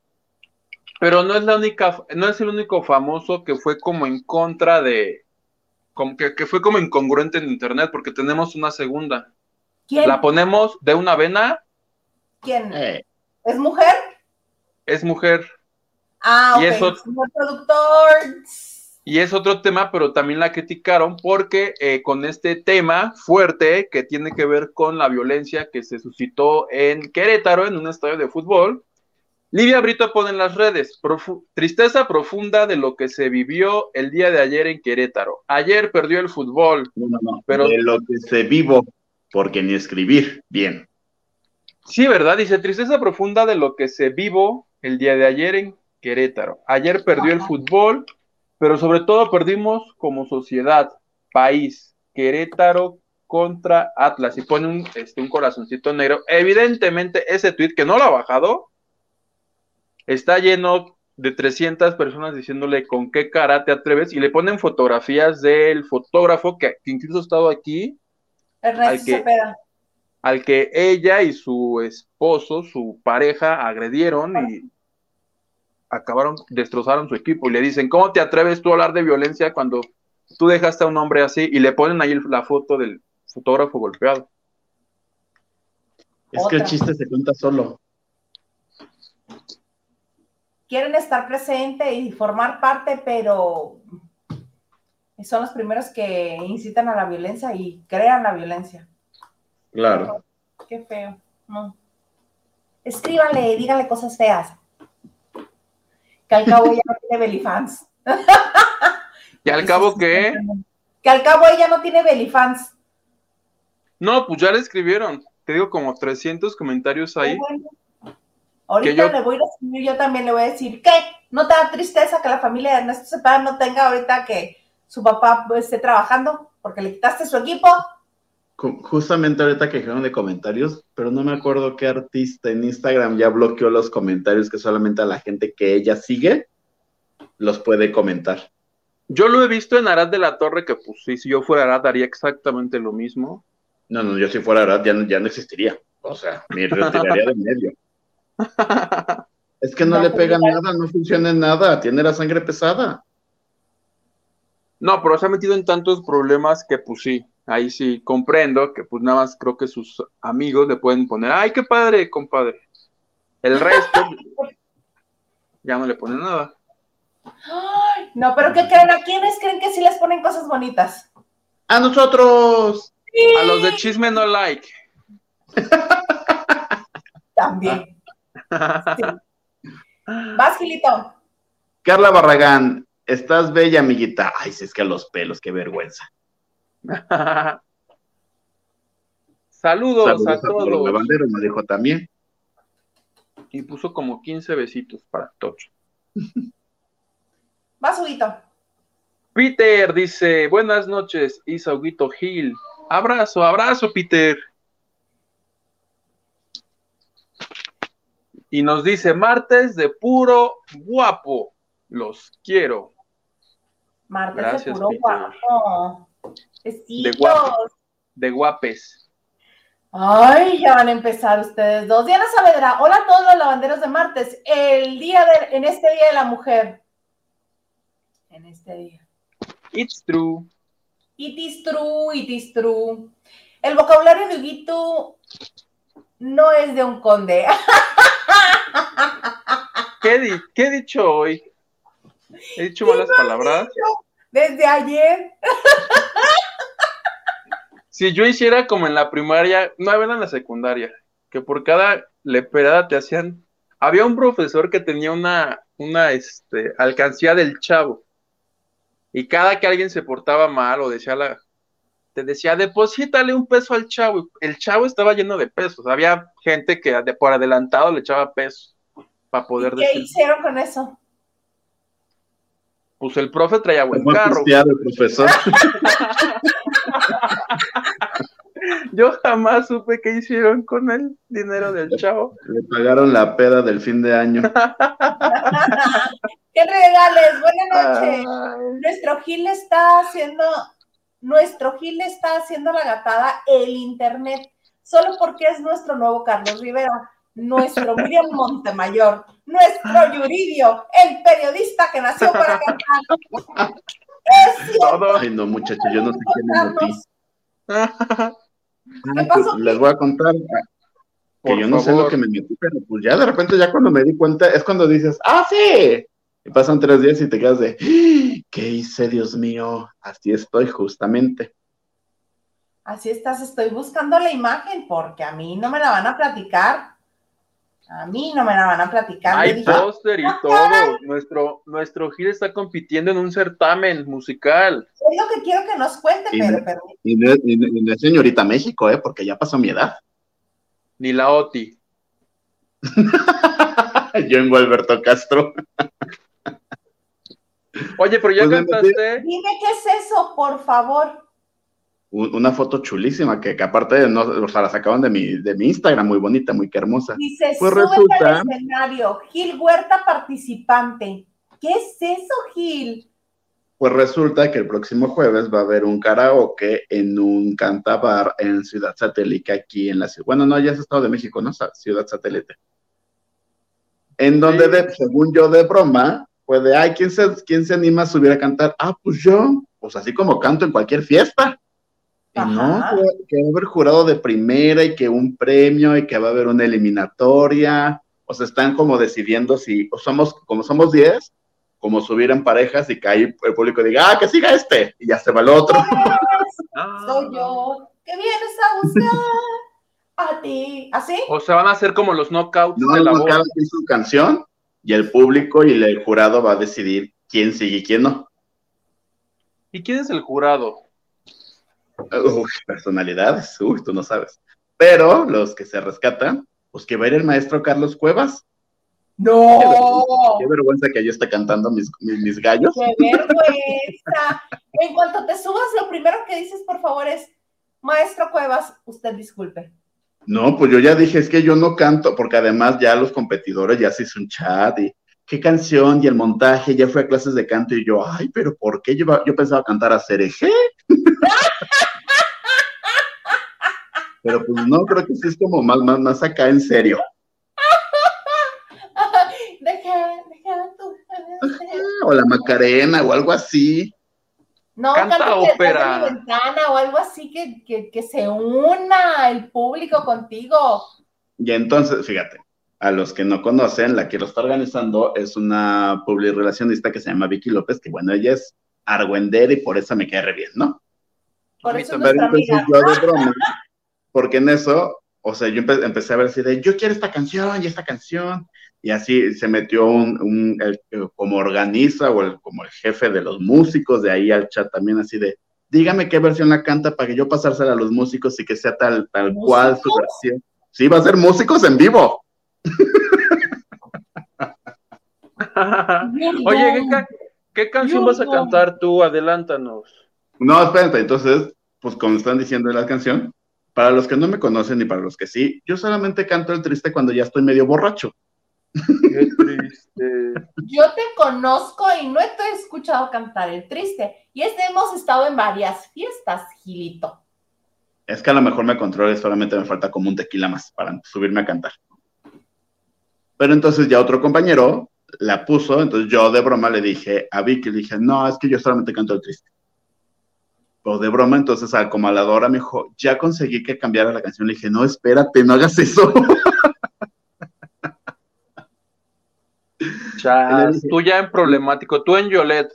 Speaker 2: Pero no es la única, no es el único famoso que fue como en contra de, como que, que fue como incongruente en internet, porque tenemos una segunda.
Speaker 1: ¿Quién?
Speaker 2: La ponemos de una vena,
Speaker 1: ¿Quién?
Speaker 3: Eh,
Speaker 1: ¿Es mujer?
Speaker 2: es mujer,
Speaker 1: Ah,
Speaker 2: Y
Speaker 1: ok.
Speaker 2: eso-
Speaker 1: Señor productor.
Speaker 2: Y es otro tema, pero también la criticaron porque eh, con este tema fuerte que tiene que ver con la violencia que se suscitó en Querétaro, en un estadio de fútbol, Livia Brito pone en las redes, profu- tristeza profunda de lo que se vivió el día de ayer en Querétaro. Ayer perdió el fútbol,
Speaker 3: no, no, no.
Speaker 2: Pero-
Speaker 3: De lo que se vivo, porque ni escribir bien.
Speaker 2: Sí, ¿verdad? Dice tristeza profunda de lo que se vivo el día de ayer en Querétaro. Ayer perdió el fútbol, pero sobre todo perdimos como sociedad, país, Querétaro contra Atlas. Y pone un, este, un corazoncito negro. Evidentemente, ese tweet que no lo ha bajado está lleno de 300 personas diciéndole con qué cara te atreves y le ponen fotografías del fotógrafo que, que incluso ha estado aquí
Speaker 1: Ernesto
Speaker 2: Al que- al que ella y su esposo, su pareja, agredieron y acabaron, destrozaron su equipo y le dicen, ¿cómo te atreves tú a hablar de violencia cuando tú dejaste a un hombre así? Y le ponen ahí la foto del fotógrafo golpeado.
Speaker 3: Es que el chiste se cuenta solo.
Speaker 1: Quieren estar presente y formar parte, pero son los primeros que incitan a la violencia y crean la violencia.
Speaker 3: Claro.
Speaker 1: Qué feo. No. Escríbanle, díganle cosas feas. Que al cabo ella no tiene belifans.
Speaker 2: Y al cabo que,
Speaker 1: Que al cabo ella no tiene belifans.
Speaker 2: no, pues ya le escribieron, te digo como 300 comentarios ahí.
Speaker 1: Qué bueno. Ahorita
Speaker 2: yo-
Speaker 1: le voy a ir a escribir, yo también le voy a decir, ¿qué? ¿No te da tristeza que la familia de Ernesto Cepeda no tenga ahorita que su papá pues, esté trabajando porque le quitaste su equipo?
Speaker 3: Ju- Justamente ahorita que dijeron de comentarios, pero no me acuerdo qué artista en Instagram ya bloqueó los comentarios que solamente a la gente que ella sigue los puede comentar.
Speaker 2: Yo lo he visto en Arad de la Torre, que pues sí, si yo fuera Arad haría exactamente lo mismo.
Speaker 3: No, no, yo si fuera Arad ya, no- ya no existiría. O sea, me retiraría de medio. Es que no,
Speaker 1: No,
Speaker 3: le
Speaker 1: pues,
Speaker 3: pega nada, no funciona en nada, tiene la sangre pesada.
Speaker 2: No, pero se ha metido en tantos problemas que pues sí, ahí sí comprendo que pues nada más creo que sus amigos le pueden poner, ay, qué padre, compadre. El resto ya no le ponen nada.
Speaker 1: Ay, no, pero ¿qué creen? ¿A quiénes creen que sí les ponen cosas bonitas?
Speaker 3: ¡A nosotros!
Speaker 2: A los de chisme no like.
Speaker 1: También. Sí. Vas, Gilito.
Speaker 3: Carla Barragán, estás bella, amiguita. Ay, si es que a los pelos, qué vergüenza.
Speaker 2: Saludos,
Speaker 3: Saludos
Speaker 2: a
Speaker 3: a todos. me dijo también.
Speaker 2: Y puso como 15 besitos para Tocho.
Speaker 1: Vas, Huguito.
Speaker 2: Peter dice, buenas noches, Isauguito Gil. Abrazo, abrazo, Peter. Y nos dice, martes de puro guapo. Los quiero.
Speaker 1: Martes de puro
Speaker 2: Peter.
Speaker 1: guapo.
Speaker 2: De
Speaker 1: Besitos.
Speaker 2: guapo. De guapes.
Speaker 1: Ay, ya van a empezar ustedes dos. Diana Saavedra, hola a todos los lavanderos de martes. El día de, en este día de la mujer. En este día.
Speaker 2: It's true.
Speaker 1: It is true, it is true. El vocabulario de Huguito no es de un conde.
Speaker 2: ¿Qué, di- qué he dicho hoy? ¿He dicho malas palabras?
Speaker 1: Desde ayer.
Speaker 2: Si yo hiciera como en la primaria, no, era en la secundaria, que por cada leperada te hacían. Había un profesor que tenía una, una este, alcancía del chavo. Y cada que alguien se portaba mal o decía la. Te decía, deposítale un peso al chavo. y El chavo estaba lleno de pesos. Había gente que de- por adelantado le echaba pesos para poder
Speaker 1: ¿Y ¿Qué
Speaker 2: decir.
Speaker 1: hicieron con eso?
Speaker 2: Pues el profe traía buen carro.
Speaker 3: pistear el profesor.
Speaker 2: Yo jamás supe qué hicieron con el dinero del chavo.
Speaker 3: Le pagaron la peda del fin de año.
Speaker 1: ¿Qué regales? Buenas noches.
Speaker 2: Ay.
Speaker 1: Nuestro Gil está haciendo, nuestro Gil está haciendo la gatada el internet, solo porque es nuestro nuevo Carlos Rivera, nuestro Miriam Montemayor, nuestro Yuridio, el periodista que nació para cantar. Es cierto.
Speaker 3: Ay, no, muchachos, yo no sé quién me
Speaker 1: pasó,
Speaker 3: pues, les voy a contar que
Speaker 2: Por
Speaker 3: yo no sé lo que me metí, pero pues ya de repente, ya cuando me di cuenta, es cuando dices, ¡ah, sí! Y pasan tres días y te quedas de, ¡Ah! ¿qué hice, Dios mío? Así estoy, justamente.
Speaker 1: Así estás, estoy buscando la imagen porque a mí no me la van a platicar. A mí no me la van a platicar.
Speaker 2: Hay póster y todo. Nuestro, nuestro Gil está compitiendo en un certamen musical.
Speaker 1: es lo que quiero que nos cuente,
Speaker 3: Y
Speaker 1: pero,
Speaker 3: no-
Speaker 1: pero
Speaker 3: Y no, y no- y no es señorita México, ¿eh? Porque ya pasó mi edad.
Speaker 2: Ni la OTI.
Speaker 3: yo en Alberto Castro.
Speaker 2: Oye, pero ya
Speaker 3: Pues
Speaker 2: cantaste.
Speaker 1: dime qué es eso, por favor.
Speaker 3: Un- Una foto chulísima que, que aparte, no, o sea, la sacaron de mi, de mi Instagram, muy bonita, muy que hermosa.
Speaker 1: Dice,
Speaker 3: Pues
Speaker 1: súbete
Speaker 3: resulta-
Speaker 1: al escenario, Gil Huerta participante. ¿Qué es eso, Gil?
Speaker 3: Pues resulta que el próximo jueves va a haber un karaoke en un cantabar en Ciudad Satélite, aquí en la ciudad. Bueno, no, ya es Estado de México, ¿no? Ciudad Satélite. En donde,
Speaker 2: Sí.
Speaker 3: de- según yo, de broma, pues de, ay, ¿quién se, ¿quién se anima a subir a cantar? Ah, pues yo, pues así como canto en cualquier fiesta. Y no, que, que va a haber jurado de primera y que un premio y que va a haber una eliminatoria. O sea, están como decidiendo si o somos, como somos 10, como subir en parejas y que ahí el público diga, ah, que siga este, y ya se va el otro.
Speaker 2: Ah.
Speaker 1: Soy yo, que vienes a buscar a ti. ¿Así?
Speaker 2: O sea, van a ser como los knockouts
Speaker 3: No,
Speaker 2: de la
Speaker 3: no,
Speaker 2: voz.
Speaker 3: cada quien su canción y el público y el jurado va a decidir quién sigue y quién no.
Speaker 2: ¿Y quién es el jurado?
Speaker 3: Uy, personalidades, uy, tú no sabes. Pero los que se rescatan, pues que va a ir el maestro Carlos Cuevas.
Speaker 1: ¡No!
Speaker 3: Qué vergüenza que yo esté cantando mis, mis, mis gallos.
Speaker 1: ¡Qué vergüenza! En cuanto te subas, lo primero que dices, por favor, es, maestro Cuevas, usted disculpe.
Speaker 3: No, pues yo ya dije, es que yo no canto, porque además ya los competidores ya se hizo un chat y qué canción y el montaje, ya fue a clases de canto y yo, ay, pero ¿por qué yo, yo pensaba cantar a Cereje? pero pues no, creo que sí es como más, más, más acá en serio.
Speaker 1: Deja, deja tu...
Speaker 3: O la Macarena o algo así.
Speaker 1: No,
Speaker 2: Canta
Speaker 1: cántate detrás
Speaker 2: ópera.
Speaker 1: de mi ventana o algo así que, que, que se una el público contigo.
Speaker 3: Y entonces, fíjate, a los que no conocen, la que lo está organizando es una publirelacionista que se llama Vicky López, que bueno, ella es argüendera y por eso me cae re bien, ¿no?
Speaker 1: Por eso es nuestra amiga.
Speaker 3: yo de broma, porque en eso, o sea, yo empe- empecé a ver así de, yo quiero esta canción y esta canción, y así se metió un, un- el- el- como organiza o el, como el jefe de los músicos de ahí al chat también así de, dígame qué versión la canta para que yo pasársela a los músicos y que sea tal, tal cual su versión. Sí, va a ser músicos en vivo.
Speaker 2: Oye, ¿qué, ca- qué canción vas a cantar tú? Adelántanos.
Speaker 3: No, espérate, entonces, pues como están diciendo en la canción, para los que no me conocen y para los que sí, yo solamente canto el triste cuando ya estoy medio borracho.
Speaker 2: Qué triste.
Speaker 1: Yo te conozco y no te he escuchado cantar el triste. Y este hemos estado en varias fiestas, Gilito.
Speaker 3: Es que a lo mejor me controle, solamente me falta como un tequila más para subirme a cantar. Pero entonces ya otro compañero la puso, entonces yo de broma le dije a Vicky, le dije, no, es que yo solamente canto el triste. O de broma, entonces al comaladora me dijo, ya conseguí que cambiara la canción. Le dije, no, espérate, no hagas eso.
Speaker 2: Chas, tú ya en problemático, tú en Yolet.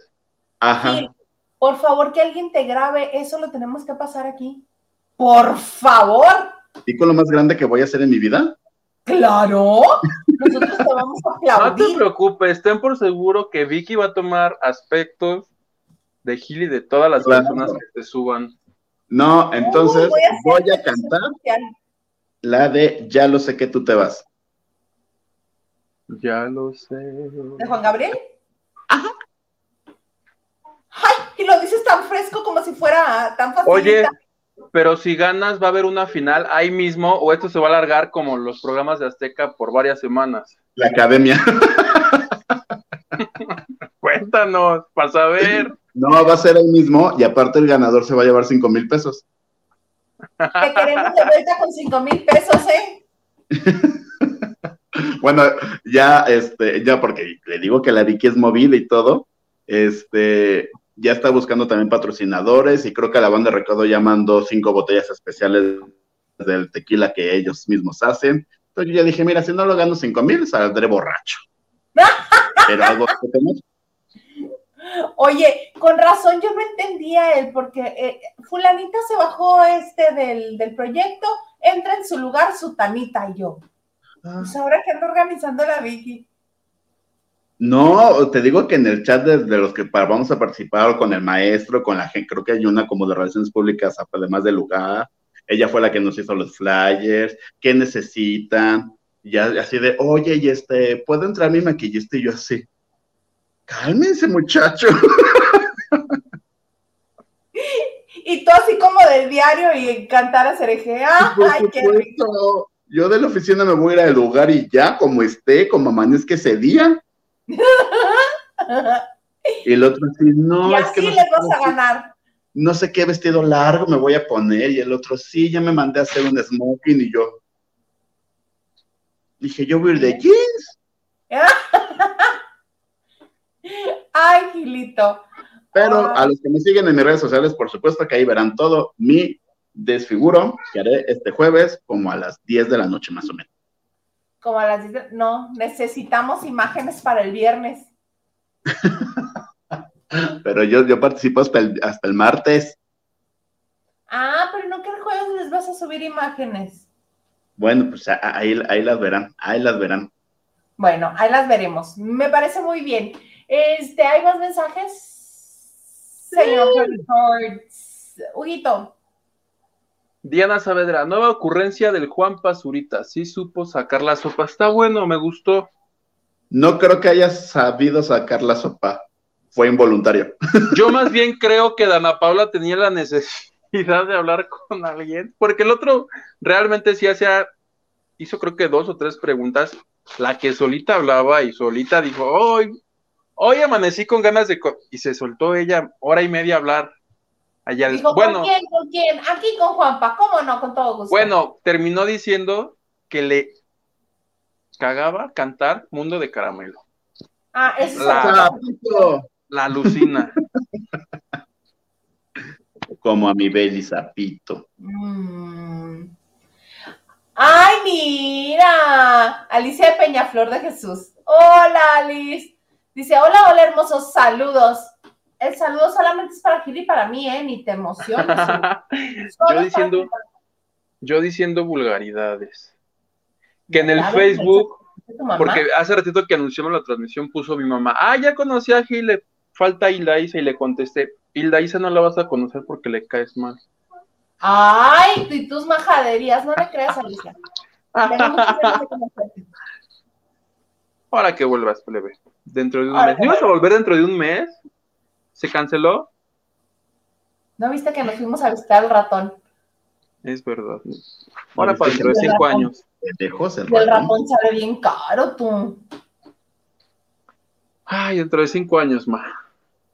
Speaker 3: Ajá.
Speaker 1: Por favor, que alguien te grabe. Eso lo tenemos que pasar aquí. Por favor.
Speaker 3: ¿Y con lo más grande que voy a hacer en mi vida?
Speaker 1: Claro. Nosotros te vamos a
Speaker 2: No te
Speaker 1: aplaudir.
Speaker 2: preocupes, ten por seguro que Vicky va a tomar aspectos de Gil y de todas las
Speaker 3: Claro.
Speaker 2: personas que te suban.
Speaker 3: No, entonces
Speaker 1: voy a
Speaker 3: voy cantar
Speaker 1: social.
Speaker 3: la de Ya lo sé que tú te vas.
Speaker 2: Ya lo sé.
Speaker 1: ¿De Juan Gabriel? Ajá. Ay, y lo dices tan fresco como si fuera tan fácil.
Speaker 2: Oye, pero si ganas va a haber una final ahí mismo o esto se va a alargar como los programas de Azteca por varias semanas.
Speaker 3: La academia.
Speaker 2: Cuéntanos, para saber.
Speaker 3: No, va a ser el mismo y aparte el ganador se va a llevar cinco mil pesos.
Speaker 1: Te queremos de vuelta con cinco mil pesos, ¿eh?
Speaker 3: Bueno, ya, este, ya porque le digo que la Vicky es movida y todo, este, ya está buscando también patrocinadores y creo que a la banda de Recodo ya mandó cinco botellas especiales del tequila que ellos mismos hacen. Entonces yo ya dije, mira, si no lo gano cinco mil, saldré borracho. Pero algo que tenemos.
Speaker 1: Oye, con razón yo no entendía él, porque eh, fulanita se bajó este del, del proyecto, entra en su lugar su tanita y yo. Pues ahora que ando organizando la Vicky.
Speaker 3: No, te digo que en el chat de, de los que vamos a participar con el maestro, con la gente, creo que hay una como de relaciones públicas, además del lugar. Ella fue la que nos hizo los flyers, qué necesitan, ya así de, oye, y este, ¿puedo entrar mi maquillista? Y yo así, cálmense, muchacho.
Speaker 1: Y tú así como del diario y cantar a Cereje.
Speaker 3: Por
Speaker 1: ¡Ay, qué rico!
Speaker 3: Yo de la oficina me voy a ir al lugar y ya, como esté, como amanezca ese día. Y el otro así, no,
Speaker 1: y
Speaker 3: es
Speaker 1: así
Speaker 3: que no
Speaker 1: les vas a ganar.
Speaker 3: no sé qué vestido largo me voy a poner. Y el otro, sí, ya me mandé a hacer un smoking y yo. Dije, yo voy a ir de jeans,
Speaker 1: Ay, Gilito.
Speaker 3: pero
Speaker 1: Ay.
Speaker 3: a los que me siguen en mis redes sociales, por supuesto que ahí verán todo mi desfiguro que haré este jueves como a las 10 de la noche más o menos.
Speaker 1: Como a las 10 de- No, necesitamos imágenes para el viernes.
Speaker 3: Pero yo, yo participo hasta el, hasta el martes.
Speaker 1: Ah, pero no que el jueves les vas a subir imágenes.
Speaker 3: Bueno, pues ahí, ahí las verán, ahí las verán.
Speaker 1: Bueno, ahí las veremos. Me parece muy bien. Este, ¿hay más mensajes? Señor. Huguito.
Speaker 2: Diana Saavedra, nueva ocurrencia del Juan Pazurita. Sí supo sacar la sopa. Está bueno, me gustó.
Speaker 3: No creo que haya sabido sacar la sopa. Fue involuntario.
Speaker 2: Yo más bien creo que Dana Paula tenía la necesidad de hablar con alguien, porque el otro realmente sí hacía, hizo creo que dos o tres preguntas, la que solita hablaba y solita dijo, hoy, hoy amanecí con ganas de... co-", y se soltó ella hora y media a hablar. Allá,
Speaker 1: Dijo,
Speaker 2: bueno,
Speaker 1: ¿con quién? ¿Con quién? Aquí con Juanpa. ¿Cómo no? Con todo gusto.
Speaker 2: bueno, terminó diciendo que le cagaba cantar Mundo de Caramelo.
Speaker 1: Ah, eso es
Speaker 2: La-. La alucina.
Speaker 3: Como a mi Bailey Zapito.
Speaker 1: Mm. Ay, mira. Alicia de Peñaflor de Jesús. Hola, Alice. Dice, hola, hola, hermosos saludos. El saludo solamente es para Gil y para mí, ¿eh? Ni te emociones. Solo
Speaker 2: yo diciendo,
Speaker 1: para
Speaker 2: yo diciendo vulgaridades. Que en el
Speaker 1: Claro,
Speaker 2: Facebook, porque hace ratito que anunciamos la transmisión, puso mi mamá, ah, ya conocí a Gil, le falta Hilda Isa, y le contesté, Hilda Isa no la vas a conocer porque le caes mal.
Speaker 1: Ay, y tus majaderías, no le creas, de conocerte.
Speaker 2: Ahora que vuelvas, plebe. Dentro de un
Speaker 1: Ahora
Speaker 2: mes.
Speaker 1: que
Speaker 2: ¿No ibas a volver dentro de un mes? ¿Se canceló?
Speaker 1: ¿No viste que nos fuimos a visitar al ratón?
Speaker 2: Es verdad. Ahora para dentro de cinco años.
Speaker 3: El
Speaker 1: Y el
Speaker 3: ratón.
Speaker 1: ratón sale bien caro, tú.
Speaker 2: Ay, dentro de cinco años, ma.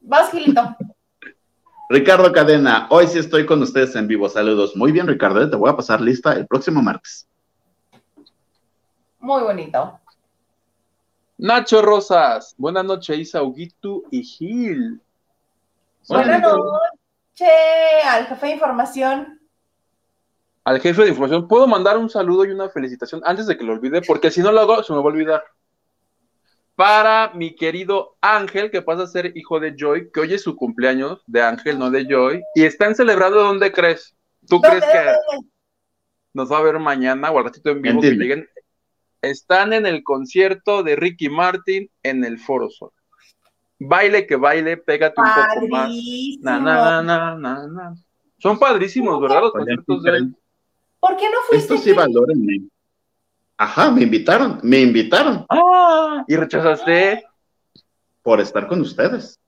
Speaker 1: Vas, Gilito.
Speaker 3: Ricardo Cadena, hoy sí estoy con ustedes en vivo. Saludos. Muy bien, Ricardo, te voy a pasar lista el próximo martes.
Speaker 1: Muy bonito.
Speaker 2: Nacho Rosas, buenas noches, Isa, Huguito y Gil.
Speaker 1: Buenas noches al jefe de información.
Speaker 2: Al jefe de información, ¿puedo mandar un saludo y una felicitación antes de que lo olvide? Porque si no lo hago, se me va a olvidar. Para mi querido Ángel, que pasa a ser hijo de Joy, que hoy es su cumpleaños, de Ángel, no de Joy, y están celebrando, ¿dónde crees? ¿Tú
Speaker 1: ¿Dónde,
Speaker 2: crees que nos va a ver mañana o al ratito en vivo que lleguen? Están en el concierto de Ricky Martin en el Foro Sol. Baile que baile, pégate un poco más. Na, na, na, na, na. Son padrísimos, ¿verdad? Los conciertos de él.
Speaker 1: ¿Por qué no fuiste?
Speaker 3: Esto sí valórenme. Ajá, me invitaron, me invitaron
Speaker 2: ¡Ah! ¿Y rechazaste?
Speaker 3: por estar con ustedes.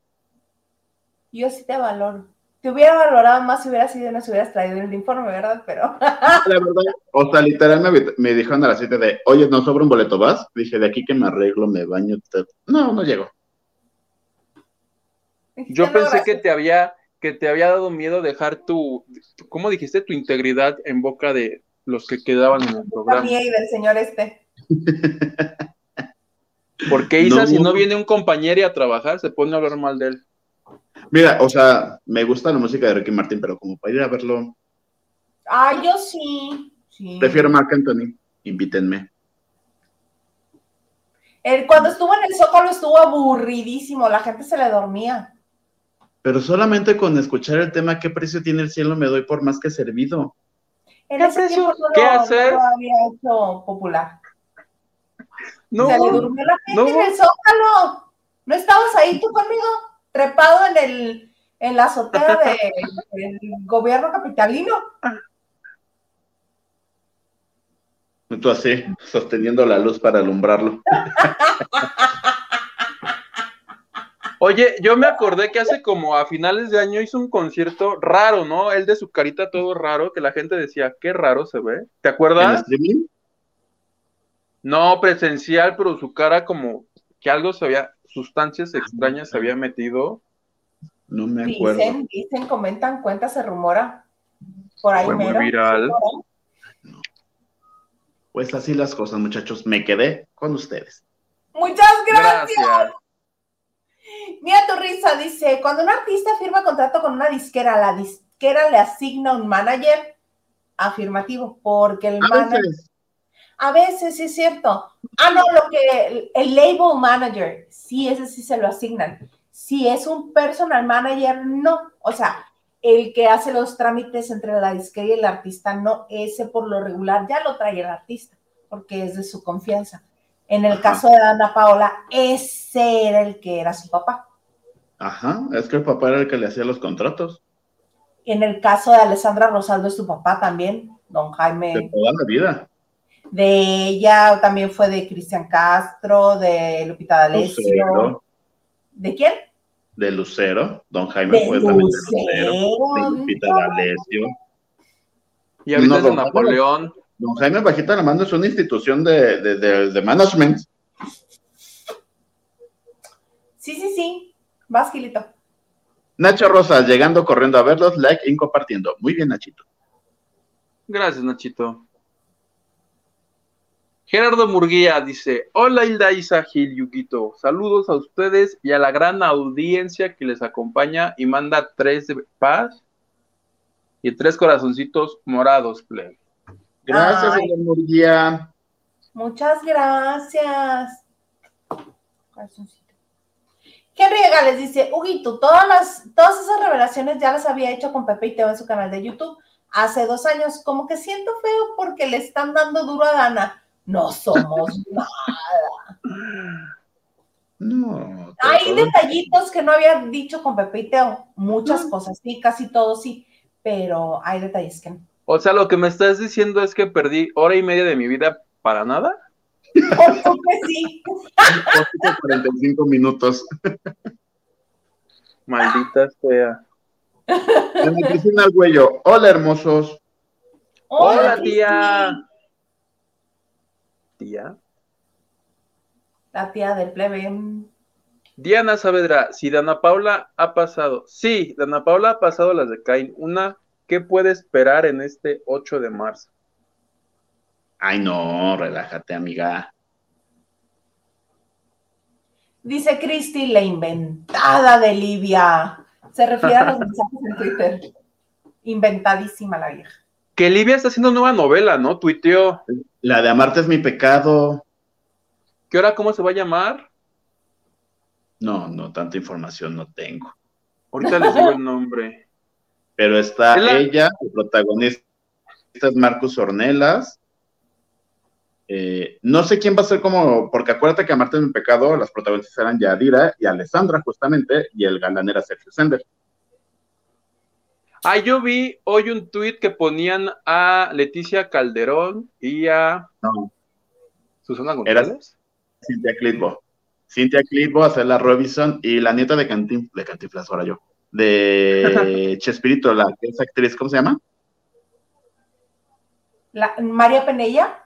Speaker 1: Yo sí te valoro. Te hubiera valorado más si hubieras ido y nos hubieras traído el informe, ¿verdad? Pero
Speaker 3: La verdad, o sea, literal me, me dijeron a las 7 de, oye, ¿no sobra un boleto vas? Dije, de aquí que me arreglo, me baño. te-". No, no llego.
Speaker 2: Yo
Speaker 1: No,
Speaker 2: pensé que te había que te había dado miedo dejar tu, ¿cómo dijiste? Tu integridad en boca de los que quedaban en el
Speaker 1: La
Speaker 2: programa.
Speaker 1: mía y del señor este.
Speaker 2: Porque Isa,
Speaker 3: No.
Speaker 2: si no viene un compañero a trabajar, se pone a hablar mal de él.
Speaker 3: Mira, o sea, me gusta la música de Ricky Martin, pero como para ir a verlo,
Speaker 1: Ah, yo sí. sí.
Speaker 3: prefiero Marc Anthony. Invítenme.
Speaker 1: Cuando estuvo en el Zócalo estuvo aburridísimo, la gente se le dormía.
Speaker 3: Pero solamente con escuchar el tema, ¿qué precio tiene el cielo? Me doy por más que servido.
Speaker 1: En
Speaker 2: ¿Qué
Speaker 1: ese
Speaker 2: precio?
Speaker 1: no
Speaker 2: ¿Qué
Speaker 1: lo,
Speaker 2: hacer?
Speaker 1: no lo había hecho popular.
Speaker 2: No,
Speaker 1: se le durmió la gente
Speaker 2: no.
Speaker 1: en el Zócalo. ¿No estabas ahí tú conmigo? Trepado en el en la azotea de- del gobierno capitalino.
Speaker 3: Tú así, sosteniendo la luz para alumbrarlo.
Speaker 2: Oye, yo me acordé que hace como a finales de año hizo un concierto raro, ¿no? Él de su carita todo raro, que la gente decía, qué raro se ve. ¿Te
Speaker 3: ¿En
Speaker 2: acuerdas?
Speaker 3: streaming?
Speaker 2: No, presencial, pero su cara como que algo se había, sustancias extrañas se había metido.
Speaker 3: No me acuerdo.
Speaker 1: Dicen, dicen, comentan, cuenta, se rumora. Por ahí
Speaker 2: Fue muy
Speaker 1: mero.
Speaker 2: viral.
Speaker 3: Pues así las cosas, muchachos. Me quedé con ustedes.
Speaker 1: Muchas gracias.
Speaker 2: Gracias.
Speaker 1: Mira tu risa, dice, cuando un artista firma contrato con una disquera, la disquera le asigna un manager afirmativo, porque el
Speaker 3: A
Speaker 1: manager...
Speaker 3: veces,
Speaker 1: A veces sí es cierto. Ah, no, lo que el, el label manager, sí, ese sí se lo asignan. Si es un personal manager, no. O sea, el que hace los trámites entre la disquera y el artista, no, ese por lo regular ya lo trae el artista, porque es de su confianza. En el
Speaker 3: Ajá.
Speaker 1: caso de Ana Paola, ese era el que era su papá.
Speaker 3: Ajá, es que el papá era el que le hacía los contratos
Speaker 1: En el caso de Alessandra Rosaldo, es su papá también, don
Speaker 3: de
Speaker 1: Jaime.
Speaker 3: toda la vida.
Speaker 1: De ella también fue de Cristian Castro, de Lupita D'Alessio.
Speaker 3: Lucero,
Speaker 1: ¿De quién?
Speaker 3: de Lucero. Don Jaime
Speaker 1: De
Speaker 3: fue también de Lucero. De. Lupita D'Alessio.
Speaker 2: Y ahorita
Speaker 3: No,
Speaker 2: es de
Speaker 3: no, no.
Speaker 2: Napoleón.
Speaker 3: Don Jaime Bajita la mano es una institución de, de, de, de management.
Speaker 1: Sí, sí, sí. Vas, Gilito.
Speaker 3: Nacho Rosas, llegando corriendo a verlos, like y compartiendo. Muy bien, Nachito.
Speaker 2: Gracias, Nachito. Gerardo Murguía dice: Hola Hilda Isa Gil Yuquito. Saludos a ustedes y a la gran audiencia que les acompaña y manda tres de paz y tres corazoncitos morados, plebe.
Speaker 3: Gracias,
Speaker 1: Ay.
Speaker 3: señor Murguía.
Speaker 1: Muchas gracias. Corazoncito. Henry Gales dice, Huguito, todas las, todas esas revelaciones ya las había hecho con Pepe y Teo en su canal de YouTube hace dos años. Como que siento feo porque le están dando duro a Dana. No somos nada.
Speaker 3: No.
Speaker 1: Hay
Speaker 3: todo-
Speaker 1: detallitos que no había dicho con Pepe y Teo. Muchas cosas, sí, casi todo sí, pero hay detalles que no.
Speaker 2: O sea, lo que me estás diciendo es que perdí hora y media de mi vida para nada.
Speaker 1: Por supuesto que sí.
Speaker 3: Poquito 45 minutos.
Speaker 2: Maldita sea.
Speaker 3: Ana Cristina Arguello, hola hermosos.
Speaker 2: Hola, tía. Tía.
Speaker 1: La tía del plebe.
Speaker 2: Diana Saavedra, si Dana Paula ha pasado, sí, Dana Paula ha pasado las de Cain. Una, ¿qué puede esperar en este 8 de marzo?
Speaker 3: Ay, no, relájate, amiga.
Speaker 1: Dice Cristi, la inventada de Livia. Se refiere a los mensajes en Twitter. Inventadísima la vieja.
Speaker 2: Que Livia está haciendo nueva novela, ¿no? Tuiteó.
Speaker 3: La de Amarte es mi pecado.
Speaker 2: ¿Qué hora cómo se va a llamar?
Speaker 3: No, no, tanta información no tengo.
Speaker 2: Ahorita les digo el nombre.
Speaker 3: Pero está
Speaker 2: Es la-
Speaker 3: ella, el protagonista es Marcus Ornelas. Eh, no sé quién va a ser como, porque acuérdate que Amarte es mi pecado, las protagonistas eran Yadira y Alessandra, justamente, y el galán era Sergio Sender.
Speaker 2: Ah, yo vi hoy un tuit que ponían a Leticia Calderón y a
Speaker 3: No,
Speaker 2: Susana
Speaker 3: Era-
Speaker 2: González.
Speaker 3: Cintia Clitbo. Cintia Clitbo hacer la Robinson y la nieta de Cantin, de Cantinflas, ahora yo, de Chespirito, la que es actriz, ¿cómo se llama?
Speaker 1: La- María Penella.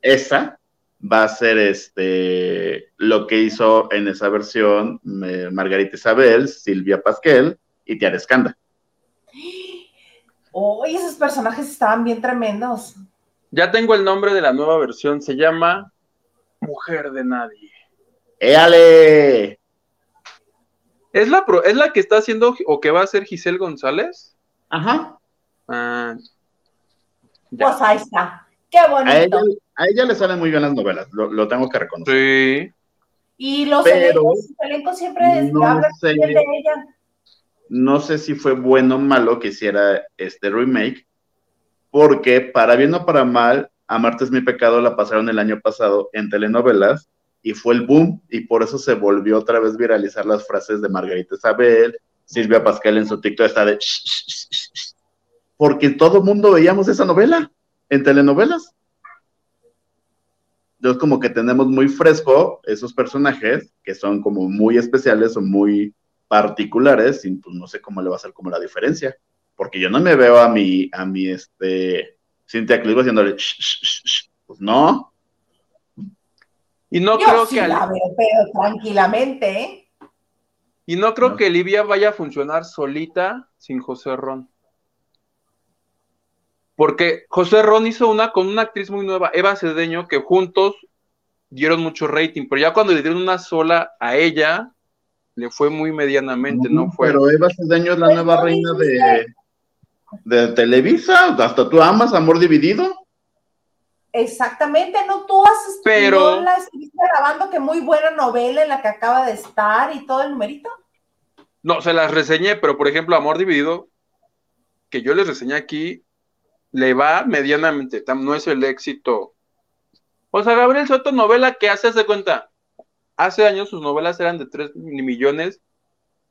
Speaker 3: esa va a ser este lo que hizo en esa versión eh, Margarita Isabel, Silvia Pasquel y Tiara Escanda.
Speaker 1: Uy, esos personajes estaban bien tremendos.
Speaker 2: Ya tengo el nombre de la nueva versión, se llama Mujer de Nadie.
Speaker 3: ¡Éale!
Speaker 2: ¿Es la, pro- ¿Es la que está haciendo o que va a ser Giselle González?
Speaker 3: Ajá.
Speaker 2: Ah.
Speaker 1: Pues ahí está. Qué
Speaker 3: A
Speaker 1: bonito.
Speaker 3: ella, a ella le salen muy bien las novelas, lo, lo tengo que reconocer.
Speaker 2: Sí.
Speaker 1: Y los
Speaker 3: Pero-
Speaker 1: elencos, los elencos siempre
Speaker 3: No
Speaker 1: hablan
Speaker 3: sé.
Speaker 1: bien de ella.
Speaker 3: No sé si fue bueno o malo que hiciera este remake, porque para bien o para mal, Amarte es mi pecado la pasaron el año pasado en telenovelas y fue el boom y por eso se volvió otra vez viralizar las frases de Margarita Isabel, Silvia Pascal en su TikTok está de porque todo el mundo veíamos esa novela en telenovelas. Entonces como que tenemos muy fresco esos personajes que son como muy especiales o muy particulares y pues no sé cómo le va a ser como la diferencia, porque yo no me veo a mi, a mi, este, Cintia Clitbo haciéndole, pues no,
Speaker 2: Y no
Speaker 1: Yo
Speaker 2: creo
Speaker 1: sí
Speaker 2: que
Speaker 1: la veo, pero tranquilamente, ¿eh?
Speaker 2: y no creo
Speaker 3: No.
Speaker 2: que Livia vaya a funcionar solita sin José Ron. Porque José Ron hizo una con una actriz muy nueva, Eva Cedeño, que juntos dieron mucho rating, pero ya cuando le dieron una sola a ella, le fue muy medianamente, ¿no? Fue.
Speaker 3: pero Eva Cedeño es la
Speaker 1: Pues
Speaker 3: nueva reina de, de Televisa, hasta tú amas Amor Dividido,
Speaker 1: Exactamente, no tú haces,
Speaker 2: Pero-
Speaker 1: no la estuviste grabando, que muy buena novela en la que acaba de estar y todo el numerito.
Speaker 2: No, se las reseñé, pero por ejemplo, Amor Dividido, que yo les reseñé aquí, le va medianamente, no es el éxito. O sea, Gabriel Soto, novela que hace, de cuenta, hace años sus novelas eran de 3 millones,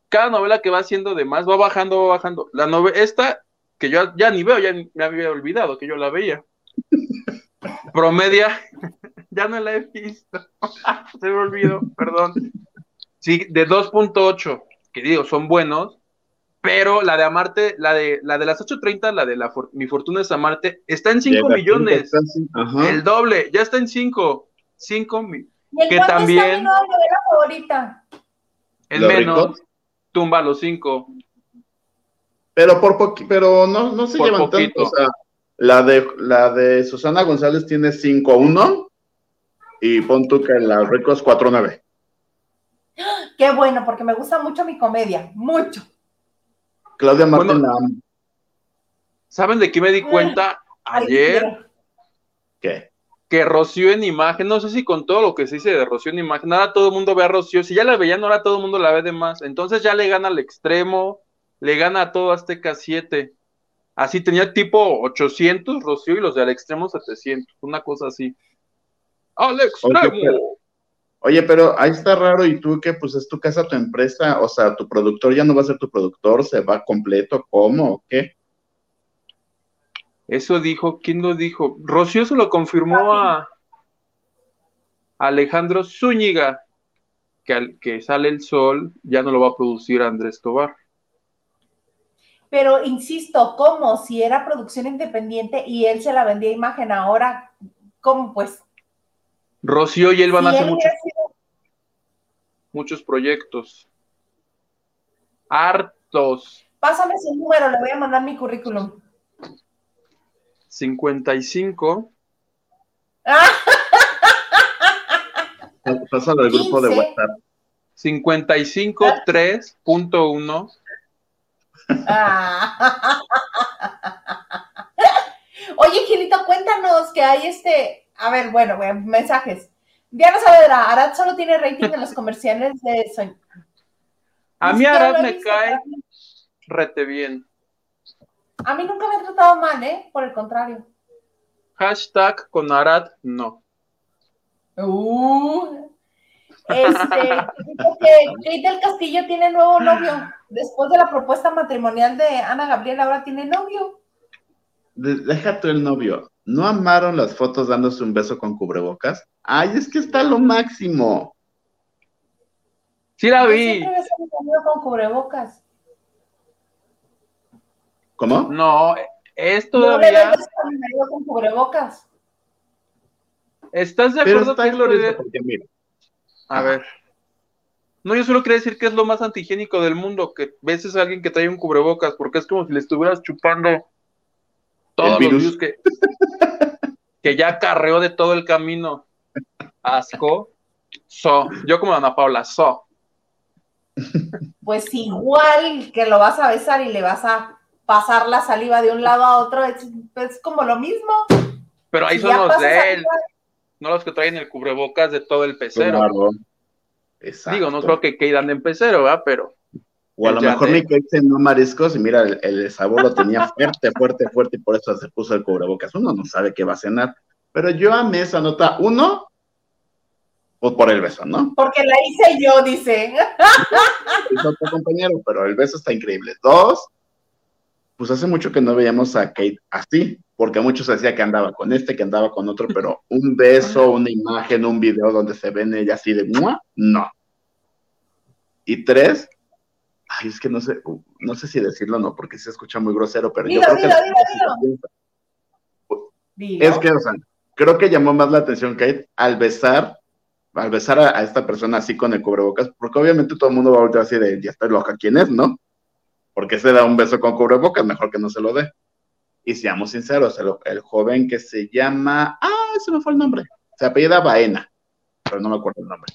Speaker 2: cada novela que va haciendo de más va bajando, va bajando. La novela, esta, que yo ya ni veo, ya ni- me había olvidado que yo la veía. Promedia, ya no la he visto, se me olvidó, perdón. Sí, de 2.8 que digo, son buenos, pero la de Amarte, la de, la de las 8.30, la de la For- Mi Fortuna es Amarte, está en 5
Speaker 3: Llega
Speaker 2: millones, el doble, ya está en 5, 5, mi-
Speaker 1: ¿Y el
Speaker 2: Que
Speaker 1: cuánto
Speaker 2: también-
Speaker 1: está mi novela favorita?
Speaker 2: el
Speaker 3: ¿Los
Speaker 2: menos,
Speaker 3: ricos?
Speaker 2: tumba los 5.
Speaker 3: Pero por poqui- pero no, no se
Speaker 2: Por
Speaker 3: llevan
Speaker 2: poquito.
Speaker 3: tanto. O sea, la de, la de Susana González tiene 5-1 y pon tú que la Ricos 4-9.
Speaker 1: Qué bueno, porque me gusta mucho mi comedia, mucho.
Speaker 3: Claudia Martín
Speaker 2: Bueno,
Speaker 3: la amo.
Speaker 2: ¿Saben de qué me di cuenta
Speaker 1: Ay,
Speaker 2: ayer?
Speaker 3: ¿Qué?
Speaker 2: Que Rocío en imagen, no sé si con todo lo que se dice de Rocío en imagen, ahora todo el mundo ve a Rocío, si ya la veían, ahora todo el mundo la ve de más, entonces ya le gana al extremo, le gana a todo Azteca 7, así tenía tipo 800 Rocío y los de al extremo 700, una cosa así. ¡Al extremo!
Speaker 3: pero- Oye, pero ahí está raro y tú que pues es tu casa, tu empresa, o sea, tu productor ya no va a ser tu productor, se va completo, ¿cómo? ¿O ¿Qué?
Speaker 2: Eso dijo, ¿quién lo dijo? Rocío se lo confirmó a Alejandro Zúñiga, que al que sale el sol ya no lo va a producir Andrés Tobar.
Speaker 1: Pero insisto, ¿cómo? Si era producción independiente y él se la vendía imagen ahora, ¿cómo pues?
Speaker 2: Rocío y él van
Speaker 1: Si
Speaker 2: a hacer muchos,
Speaker 1: sido-
Speaker 2: muchos proyectos. Hartos.
Speaker 1: Pásame su número, le voy a mandar mi currículum.
Speaker 2: 55.
Speaker 1: Ah,
Speaker 3: Pásalo al grupo de
Speaker 1: 15.
Speaker 3: WhatsApp.
Speaker 2: 55 3.1.
Speaker 1: ah. Oye, Gilito, cuéntanos que hay este. A ver, bueno, bueno, mensajes. Diana Saavedra, Arad solo tiene rating en los comerciales de Soñ.
Speaker 2: A mí Arad me cae rete bien.
Speaker 1: A mí nunca me ha tratado mal, ¿eh? Por el contrario.
Speaker 2: Hashtag con Arad, no.
Speaker 1: Uh. Este, dijo que Kate del Castillo tiene nuevo novio. Después de la propuesta matrimonial de Ana Gabriel, ahora tiene novio.
Speaker 3: De- Deja tú el novio. ¿No amaron las fotos dándose un beso con cubrebocas? Ay, es que está lo máximo.
Speaker 2: Sí la
Speaker 1: Yo
Speaker 2: vi.
Speaker 1: siempre beso a mi amigo con cubrebocas.
Speaker 3: ¿Cómo?
Speaker 2: No, es
Speaker 1: No
Speaker 2: todavía.
Speaker 1: marido con cubrebocas.
Speaker 2: ¿Estás de
Speaker 3: Pero
Speaker 2: acuerdo
Speaker 3: está
Speaker 2: que es lo
Speaker 3: glorioso
Speaker 2: de-
Speaker 3: porque mira,
Speaker 2: A ver. No, yo solo quería decir que es lo más antihigiénico del mundo, que beses a alguien que trae un cubrebocas, porque es como si le estuvieras chupando todos
Speaker 3: El
Speaker 2: los
Speaker 3: virus.
Speaker 2: virus que, que ya carreó de todo el camino. Asco. So. Yo como Ana Paula, so.
Speaker 1: Pues igual que lo vas a besar y le vas a pasar la saliva de un lado a otro, es, es como lo mismo.
Speaker 2: Pero ahí
Speaker 1: Si
Speaker 2: son los de él,
Speaker 1: saliva,
Speaker 2: no los que traen el cubrebocas de todo el pecero.
Speaker 3: claro. Exacto.
Speaker 2: Digo, no creo que quedan en pecero, ¿verdad? Pero
Speaker 3: O a lo mejor
Speaker 2: te-
Speaker 3: mi Kate cenó mariscos y mira, el, el sabor lo tenía fuerte, fuerte, fuerte y por eso se puso el cubrebocas. Uno no sabe qué va a cenar. Pero yo amé esa nota. Uno, pues por el beso, ¿no?
Speaker 1: Porque la hice yo, dice.
Speaker 3: Es otro compañero, pero el beso está increíble. Dos, pues hace mucho que no veíamos a Kate así, porque muchos decía que andaba con este, que andaba con otro, pero un beso, una imagen, un video donde se ven ella así de ¡mua! no. Y tres, ay, es que no sé, no sé si decirlo o no, porque se escucha muy grosero, pero
Speaker 1: Dilo,
Speaker 3: yo creo que
Speaker 1: dilo. Dilo.
Speaker 3: Es que, o sea, creo que llamó más la atención Kate al besar, al besar a, a esta persona así con el cubrebocas, porque obviamente todo el mundo va a voltear así de, ya está loca, ¿quién es, no? Porque se da un beso con cubrebocas, mejor que no se lo dé. Y seamos sinceros, el, el joven que se llama, ah, se me fue el nombre, se apellida Baena, pero no me acuerdo el nombre.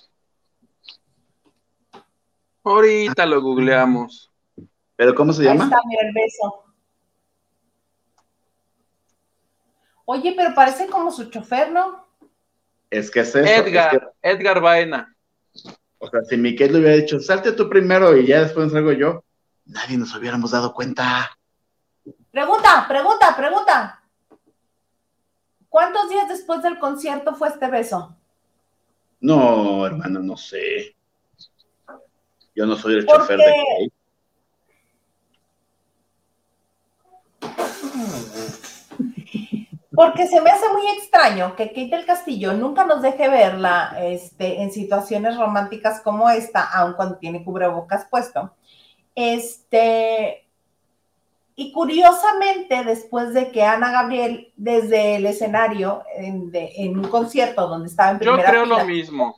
Speaker 2: ahorita lo googleamos.
Speaker 3: ¿Pero cómo se
Speaker 1: Ahí
Speaker 3: llama?
Speaker 1: está, mira el beso. Oye, pero parece como su chofer, ¿no?
Speaker 3: Es que es eso.
Speaker 2: Edgar,
Speaker 3: es que,
Speaker 2: Edgar Baena.
Speaker 3: o sea, si Miquel le hubiera dicho, salte tú primero y ya después salgo yo, nadie nos hubiéramos dado cuenta.
Speaker 1: Pregunta, pregunta, pregunta. ¿Cuántos días después del concierto fue este beso?
Speaker 3: No, hermano, no sé. Yo no soy el
Speaker 1: Porque-
Speaker 3: chofer de Kate.
Speaker 1: Porque se me hace muy extraño que Kate del Castillo nunca nos deje verla este, en situaciones románticas como esta, aun cuando tiene cubrebocas puesto. Este, y curiosamente, después de que Ana Gabriel, desde el escenario, en, de- en un concierto donde estaba en
Speaker 2: Yo
Speaker 1: primera
Speaker 2: creo
Speaker 1: fila,
Speaker 2: lo mismo.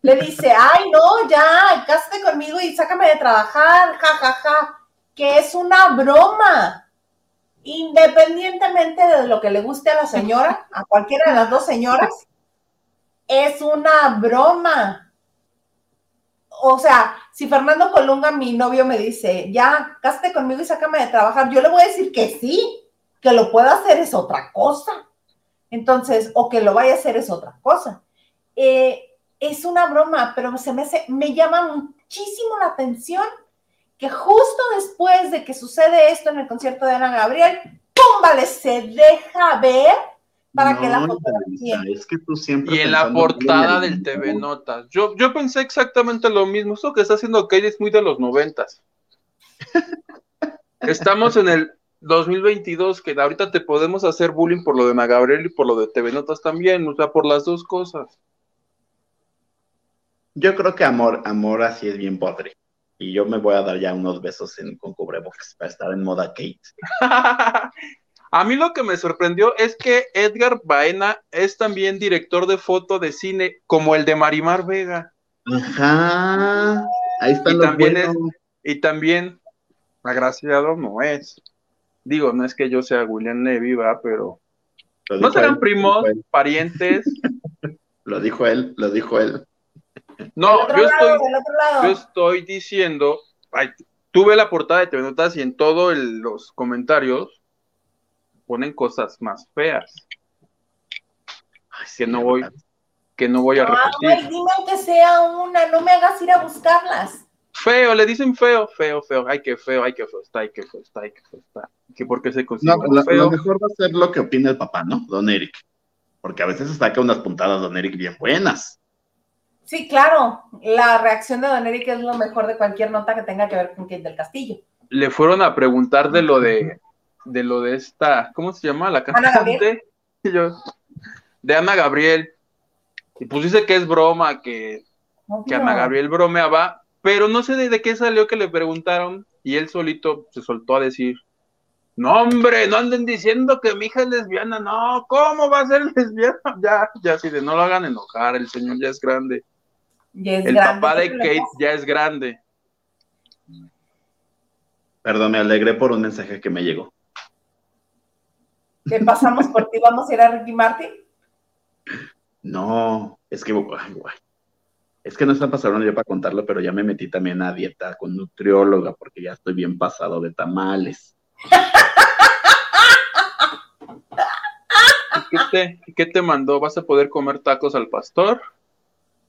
Speaker 1: le dice, ay, no, ya, cásate conmigo y sácame de trabajar, ja, ja, ja, que es una broma. Independientemente de lo que le guste a la señora, a cualquiera de las dos señoras, es una broma. O sea, si Fernando Colunga, mi novio, me dice, ya, cásate conmigo y sácame de trabajar, yo le voy a decir que sí, que lo pueda hacer es otra cosa. Entonces, o que lo vaya a hacer es otra cosa. Eh, es una broma, pero se me, hace- me llama muchísimo la atención que justo después de que sucede esto en el concierto de Ana Gabriel, ¡pum! Vale, se deja ver para que la
Speaker 3: No,
Speaker 1: fotografía.
Speaker 3: Isabelita, Es que tú siempre.
Speaker 2: Y en la portada del TV. Notas. Yo, yo pensé exactamente lo mismo. Eso que está haciendo Kate es muy de los noventas. Estamos en el 2022, que ahorita te podemos hacer bullying por lo de Ana Gabriel y por lo de TV Notas también, o sea, por las dos cosas.
Speaker 3: Yo creo que amor, amor así es bien podre. Y yo me voy a dar ya unos besos en, con cubrebocas para estar en moda Kate.
Speaker 2: A mí lo que me sorprendió es que Edgar Baena es también director de foto de cine, como el de Marimar Vega.
Speaker 3: Ajá. Ahí está
Speaker 2: Y
Speaker 3: lo
Speaker 2: también
Speaker 3: bueno.
Speaker 2: Y también, agraciado no es. Digo, no es que yo sea William Levy, va, pero.
Speaker 3: Lo
Speaker 2: ¿No serán
Speaker 3: él,
Speaker 2: primos, parientes?
Speaker 3: Lo dijo él, lo dijo él.
Speaker 2: No, yo
Speaker 1: lado,
Speaker 2: estoy,
Speaker 1: del otro lado.
Speaker 2: yo estoy diciendo. ay, tuve la portada de TV Notas y en todos los comentarios ponen cosas más feas
Speaker 3: Ay,
Speaker 2: Que no voy. que no voy a
Speaker 1: Ay,
Speaker 2: repetir.
Speaker 1: dime aunque sea una, no me hagas ir a buscarlas.
Speaker 2: Feo, le dicen feo, feo, feo. Ay, qué feo, ay, qué feo está, ay, qué feo está, ay, qué feo está. Que porque se
Speaker 3: No,
Speaker 2: considera
Speaker 3: lo,
Speaker 2: feo.
Speaker 3: lo mejor va a ser lo que opina el papá, ¿no? Don Eric. Porque a veces saca unas puntadas Don Eric bien buenas.
Speaker 1: Sí, claro, la reacción de Don Eric es lo mejor de cualquier nota que tenga que ver con Kate del Castillo.
Speaker 2: le fueron a preguntar de lo de de lo de esta, ¿cómo se llama? La cantante Y yo, de Ana Gabriel. Y pues dice que es broma, que, que Ana Gabriel bromeaba, pero no sé de, de qué salió que le preguntaron y él solito se soltó a decir, no hombre, no anden diciendo que mi hija es lesbiana, no, ¿cómo va a ser lesbiana? Ya, ya así de no lo hagan enojar, el señor ya es grande.
Speaker 1: Ya es
Speaker 2: el
Speaker 1: grande,
Speaker 2: papá de
Speaker 1: ¿qué le
Speaker 2: Kate ya es grande.
Speaker 3: Perdón, me alegré por un mensaje que me llegó.
Speaker 1: ¿Qué pasamos por ti? ¿Vamos a ir a Ricky Martin?
Speaker 3: No, es que, ay, guay. Es que no está pasando yo para contarlo, pero ya me metí también a dieta con nutrióloga porque ya estoy bien pasado de tamales.
Speaker 2: ¿Qué te, qué te mandó? ¿Vas a poder comer tacos al pastor?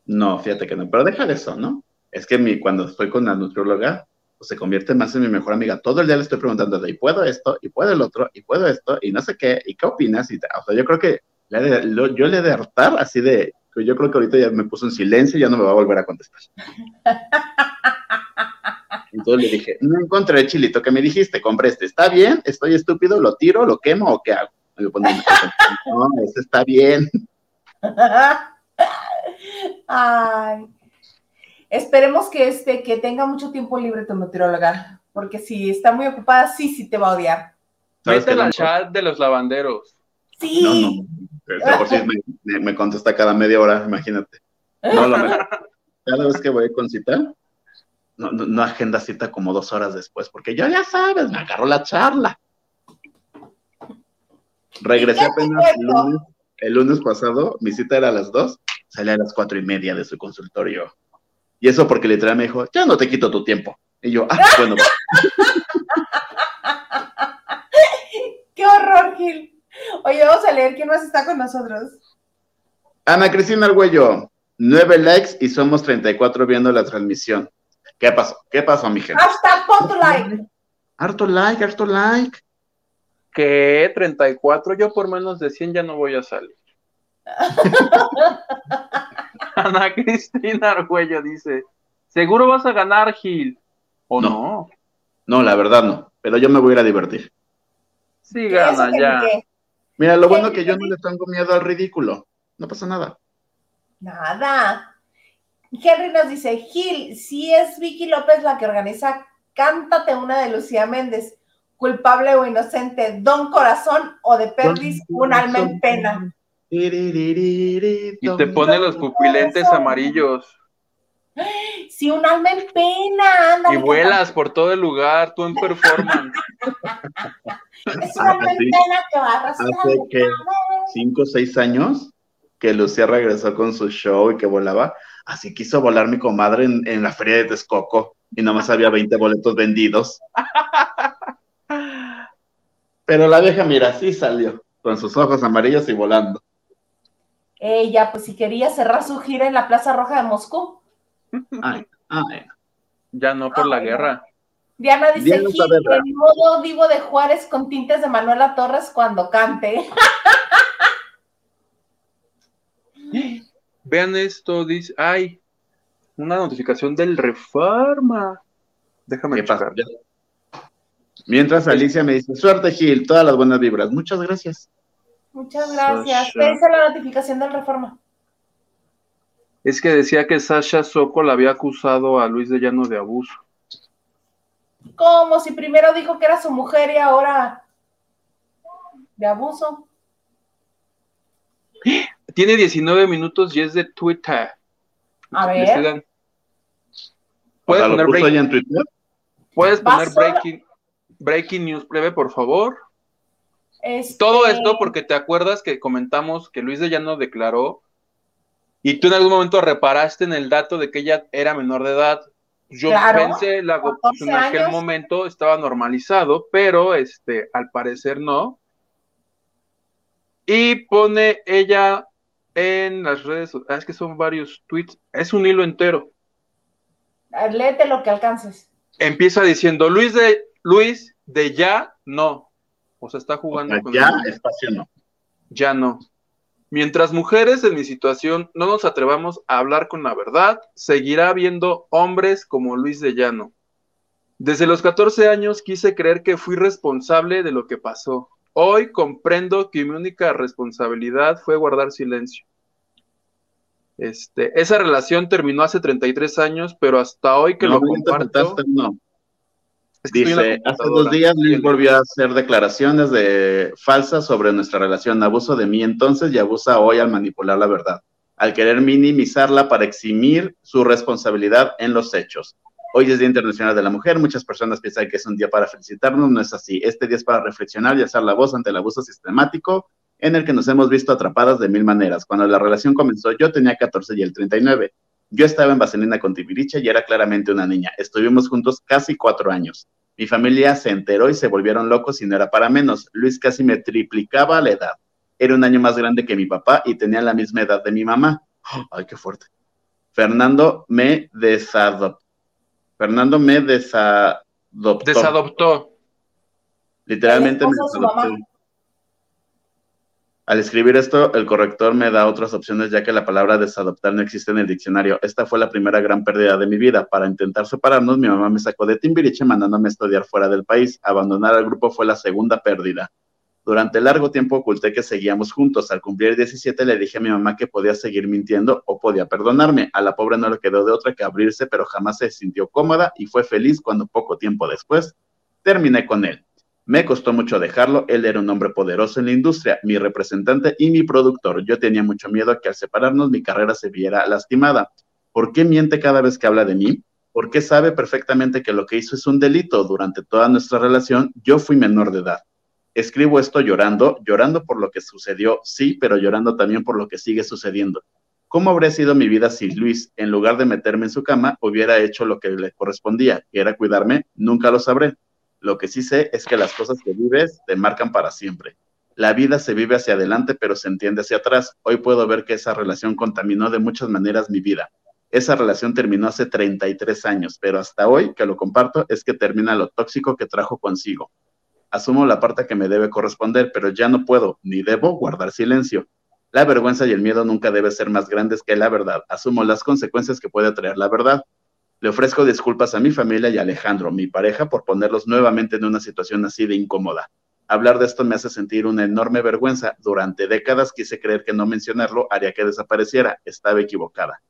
Speaker 3: No, fíjate que no, pero deja de eso, ¿no? Es que mi, cuando estoy con la nutrióloga, se convierte más en mi mejor amiga. Todo el día le estoy preguntando y puedo esto, y puedo el otro, y puedo esto, y no sé qué, y qué opinas, y o sea, yo creo que le lo- yo le he de hartar así de, yo creo que ahorita ya me puso en silencio y ya no me va a volver a contestar. Entonces le dije, no encontré el chilito que me dijiste, compré este, ¿está bien? ¿Estoy estúpido? ¿Lo tiro? ¿Lo quemo o qué hago? Poniendo, no, este está bien.
Speaker 1: Ay. Esperemos que este, que tenga mucho tiempo libre tu nutrióloga, porque si está muy ocupada, sí, sí te va a odiar.
Speaker 3: ¿Sabes qué es
Speaker 2: Métela
Speaker 3: lo
Speaker 2: al chat de los lavanderos.
Speaker 1: Sí.
Speaker 3: No, no. De por sí me, contesta cada media hora, imagínate. No, lo mejor. Cada vez que voy con cita, no, no, no agenda cita como dos horas después, porque yo ya sabes, me agarró la charla. Regresé
Speaker 1: ¿Y qué te
Speaker 3: apenas el lunes, el lunes pasado, mi cita era a las dos, salí a las cuatro y media de su consultorio. Y eso porque literal me dijo, ya no te quito tu tiempo. Y yo, ah, bueno,
Speaker 1: ¡Qué horror, Gil! Oye, vamos a leer quién más está con nosotros.
Speaker 3: Ana Cristina Argüello, nueve likes y somos 34 viendo la transmisión. ¿Qué pasó? ¿Qué pasó, mi gente?
Speaker 1: Hashtag pon tu like.
Speaker 3: Harto like, harto like.
Speaker 2: Que 34, yo por menos de 100 ya no voy a salir. Ana Cristina Argüello dice, seguro vas a ganar, Gil. ¿O
Speaker 3: No.
Speaker 2: no?
Speaker 3: No, la verdad no, pero yo me voy a ir a divertir.
Speaker 2: Sí, gana ya.
Speaker 3: Mira, lo bueno que yo no le tengo miedo al ridículo. No pasa nada.
Speaker 1: Nada. Henry nos dice, Gil, si es Vicky López la que organiza Cántate una de Lucía Méndez, culpable o inocente, don corazón o de perdis, un alma en pena.
Speaker 3: Y
Speaker 2: te pone los pupilentes amarillos
Speaker 1: Sí, un alma en pena, anda.
Speaker 2: y vuelas por todo el lugar, tú en performance.
Speaker 1: Es un alma en
Speaker 3: Así.
Speaker 1: pena que va arrastrando.
Speaker 3: Hace que cinco o seis años que Lucía regresó con su show y que volaba. Así quiso volar mi comadre en, en la feria de Texcoco y nomás había 20 boletos vendidos. Pero la vieja, mira, sí salió, con sus ojos amarillos y volando.
Speaker 1: Ella, pues si quería cerrar su gira en la Plaza Roja de Moscú.
Speaker 3: Ay, ay.
Speaker 2: Ya no por la
Speaker 1: Ay, no.
Speaker 2: guerra.
Speaker 1: Diana dice,
Speaker 3: Diana
Speaker 1: en modo vivo de Juárez con tintes de Manuela Torres cuando cante.
Speaker 2: Vean esto, dice, ay, una notificación del Reforma. Déjame
Speaker 3: ¿Qué pasa? Mientras Alicia me dice, suerte Gil, todas las buenas vibras. Muchas gracias.
Speaker 1: Muchas gracias.
Speaker 2: Sasha.
Speaker 1: Pense la notificación del Reforma.
Speaker 2: Es que decía que Sasha Sokol había acusado a Luis de Llano de abuso.
Speaker 1: Como si primero dijo que era su mujer y ahora de abuso.
Speaker 2: Tiene 19 minutos y es de Twitter.
Speaker 1: A ver.
Speaker 2: ¿Puedes
Speaker 3: ¿lo
Speaker 2: poner,
Speaker 3: puso
Speaker 2: break-
Speaker 3: ella en Twitter?
Speaker 2: puedes
Speaker 1: ¿Vas
Speaker 2: poner breaking, breaking news breve, por favor?
Speaker 1: Este,
Speaker 2: Todo esto porque te acuerdas que comentamos que Luis de Llano declaró y tú en algún momento reparaste en el dato de que ella era menor de edad. Yo
Speaker 1: Claro,
Speaker 2: pensé, la,
Speaker 1: 14
Speaker 2: en aquel
Speaker 1: años.
Speaker 2: momento estaba normalizado, pero este, al parecer no. Y pone ella en las redes, ah, es que son varios tweets, es un hilo entero.
Speaker 1: Léete lo que alcances.
Speaker 2: Empieza diciendo Luis de Luis de ya no. O sea, está jugando con
Speaker 3: Ya,
Speaker 2: el-
Speaker 3: espacio no.
Speaker 2: ya no. Mientras mujeres en mi situación no nos atrevamos a hablar con la verdad, seguirá habiendo hombres como Luis de Llano. Desde los 14 años quise creer que fui responsable de lo que pasó. Hoy comprendo que mi única responsabilidad fue guardar silencio. Este, esa relación terminó hace 33 años, pero hasta hoy que
Speaker 3: No,
Speaker 2: lo comparto.
Speaker 3: no.
Speaker 2: es que estoy en la
Speaker 3: Dice, hace dos días Luis volvió a hacer declaraciones de falsas sobre nuestra relación. Abuso de mí entonces y abusa hoy al manipular la verdad, al querer minimizarla para eximir su responsabilidad en los hechos. Hoy es Día Internacional de la Mujer. Muchas personas piensan que es un día para felicitarnos. No es así. Este día es para reflexionar y alzar la voz ante el abuso sistemático en el que nos hemos visto atrapadas de mil maneras. Cuando la relación comenzó, yo tenía 14 y él 39. Yo estaba en Vaselina con Tibiriche y era claramente una niña. Estuvimos juntos casi cuatro años. Mi familia se enteró y se volvieron locos y no era para menos. Luis casi me triplicaba la edad. Era un año más grande que mi papá y tenía la misma edad de mi mamá. Ay, qué fuerte. Fernando me desadoptó. Fernando me desadoptó.
Speaker 2: Desadoptó.
Speaker 3: Literalmente me desadoptó. Al escribir esto, el corrector me da otras opciones ya que la palabra desadoptar no existe en el diccionario. Esta fue la primera gran pérdida de mi vida. Para intentar separarnos, mi mamá me sacó de Timbiriche mandándome a estudiar fuera del país. Abandonar al grupo fue la segunda pérdida. Durante largo tiempo oculté que seguíamos juntos. Al cumplir 17 le dije a mi mamá que podía seguir mintiendo o podía perdonarme. A la pobre no le quedó de otra que abrirse, pero jamás se sintió cómoda y fue feliz cuando poco tiempo después terminé con él. Me costó mucho dejarlo, él era un hombre poderoso en la industria, mi representante y mi productor. Yo tenía mucho miedo a que al separarnos mi carrera se viera lastimada. ¿Por qué miente cada vez que habla de mí? ¿Por qué sabe perfectamente que lo que hizo es un delito? Durante toda nuestra relación yo fui menor de edad. Escribo esto llorando, llorando por lo que sucedió, sí, pero llorando también por lo que sigue sucediendo. ¿Cómo habría sido mi vida si Luis, en lugar de meterme en su cama, hubiera hecho lo que le correspondía, que era cuidarme? Nunca lo sabré. Lo que sí sé es que las cosas que vives te marcan para siempre. La vida se vive hacia adelante, pero se entiende hacia atrás. Hoy puedo ver que esa relación contaminó de muchas maneras mi vida. Esa relación terminó hace 33 años, pero hasta hoy que lo comparto es que termina lo tóxico que trajo consigo. Asumo la parte que me debe corresponder, pero ya no puedo ni debo guardar silencio. La vergüenza y el miedo nunca deben ser más grandes que la verdad. Asumo las consecuencias que puede traer la verdad. Le ofrezco disculpas a mi familia y a Alejandro, mi pareja, por ponerlos nuevamente en una situación así de incómoda. Hablar de esto me hace sentir una enorme vergüenza. Durante décadas quise creer que no mencionarlo haría que desapareciera. Estaba equivocada.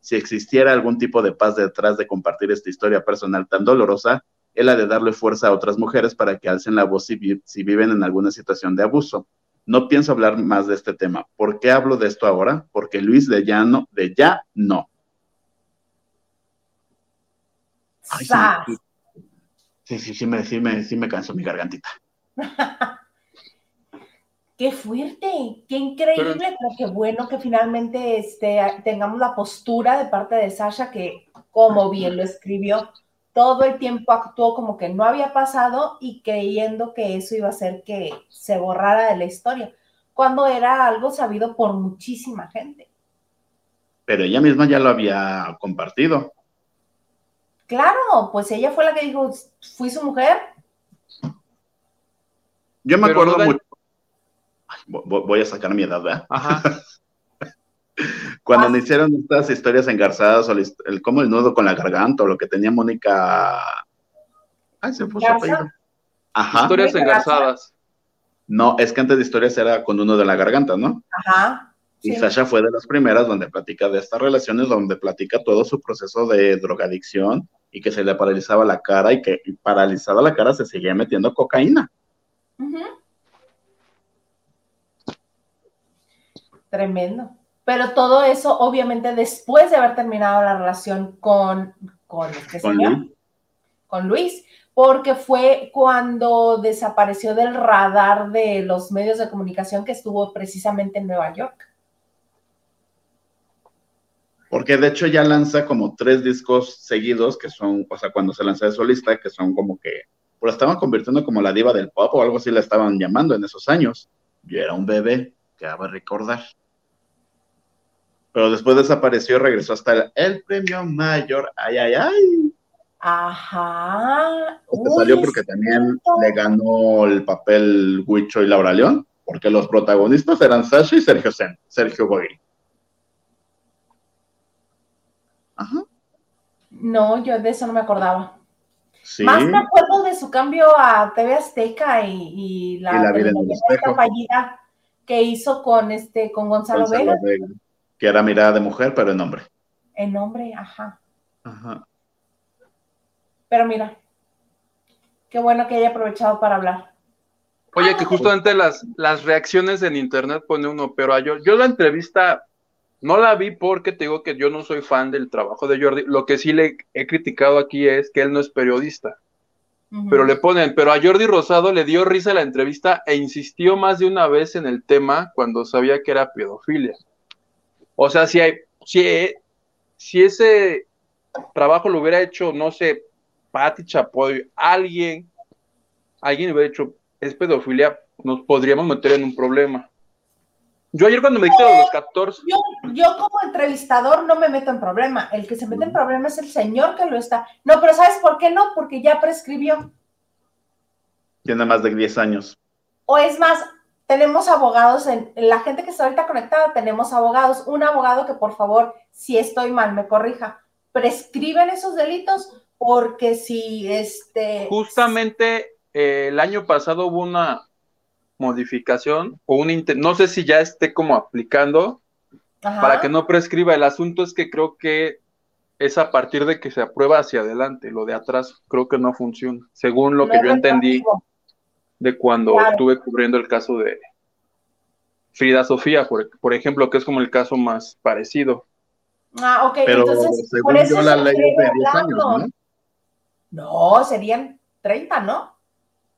Speaker 3: Si existiera algún tipo de paz detrás de compartir esta historia personal tan dolorosa, es la de darle fuerza a otras mujeres para que alcen la voz si, vi si viven en alguna situación de abuso. No pienso hablar más de este tema. ¿Por qué hablo de esto ahora? Porque Luis de ya de ya no. Ay,
Speaker 1: ¡Sas!
Speaker 3: sí, sí, sí, sí, me, sí, me, sí me cansó mi gargantita.
Speaker 1: Qué fuerte, qué increíble, pero, qué bueno que finalmente este, tengamos la postura de parte de Sasha que, como bien lo escribió, todo el tiempo actuó como que no había pasado y creyendo que eso iba a hacer que se borrara de la historia, cuando era algo sabido por muchísima gente.
Speaker 3: Pero ella misma ya lo había compartido.
Speaker 1: Claro, pues ella fue la que dijo, fui su mujer.
Speaker 3: Yo me Pero acuerdo no mucho. Ay, voy a sacar mi edad, ¿verdad?
Speaker 2: Ajá.
Speaker 3: Cuando me hicieron estas historias engarzadas, o el, el cómo el nudo con la garganta, o lo que tenía Mónica. Ay, se puso apellido.
Speaker 2: Ajá. Historias engarzadas.
Speaker 3: No, es que antes de historias era con uno de la garganta, ¿no?
Speaker 1: Ajá.
Speaker 3: Y sí. Sasha fue de las primeras donde platica de estas relaciones, donde platica todo su proceso de drogadicción y que se le paralizaba la cara y que paralizada la cara se seguía metiendo cocaína.
Speaker 1: Tremendo. Pero todo eso, obviamente, después de haber terminado la relación con, con este señor, con Luis, porque fue cuando desapareció del radar de los medios de comunicación que estuvo precisamente en Nueva York.
Speaker 3: Porque de hecho ya lanza como tres discos seguidos que son, o sea, cuando se lanza de solista, que son como que, pues la estaban convirtiendo como la diva del pop o algo así la estaban llamando en esos años. Yo era un bebé, que a recordar. Pero después desapareció y regresó hasta el, premio mayor. Ay, ay, ay.
Speaker 1: Ajá.
Speaker 3: salió porque también le ganó el papel Huicho y Laura León, porque los protagonistas eran Sasha y Sergio Sen, Sergio
Speaker 1: No, yo de eso no me acordaba. Más me acuerdo de su cambio a TV Azteca y, la, fallida que hizo con este con Gonzalo, Vega.
Speaker 3: Que era mirada de mujer, pero en hombre.
Speaker 1: En hombre, ajá. Ajá. Pero mira, qué bueno que haya aprovechado para hablar.
Speaker 2: Oye, que justamente las, las reacciones en internet pone uno, pero yo, yo la entrevista no la vi porque te digo que yo no soy fan del trabajo de Jordi. Lo que sí le he criticado aquí es que él no es periodista. Pero le ponen, pero a Jordi Rosado le dio risa la entrevista e insistió más de una vez en el tema cuando sabía que era pedofilia. O sea, si hay, si, si ese trabajo lo hubiera hecho, no sé, Pati Chapoy, alguien, alguien hubiera hecho, es pedofilia, nos podríamos meter en un problema. Yo ayer cuando me dijiste los 14.
Speaker 1: Yo, como entrevistador no me meto en problema. El que se mete en problema es el señor que lo está. No, pero ¿sabes por qué no? Porque ya prescribió.
Speaker 3: Tiene más de 10 años.
Speaker 1: O es más, tenemos abogados, en, la gente que está ahorita conectada, tenemos abogados. Un abogado que por favor, si estoy mal, me corrija. Prescriben esos delitos porque si este...
Speaker 2: Justamente eh, el año pasado hubo una modificación o un no sé si ya esté como aplicando para que no prescriba. El asunto es que creo que es a partir de que se aprueba hacia adelante, lo de atrás creo que no funciona, según lo que yo entendí de cuando estuve cubriendo el caso de Frida Sofía, por, ejemplo, que es como el caso más parecido.
Speaker 1: Ah, ok,
Speaker 3: Pero entonces según yo la ley de 10 años, ¿no?
Speaker 1: No, serían 30, ¿no?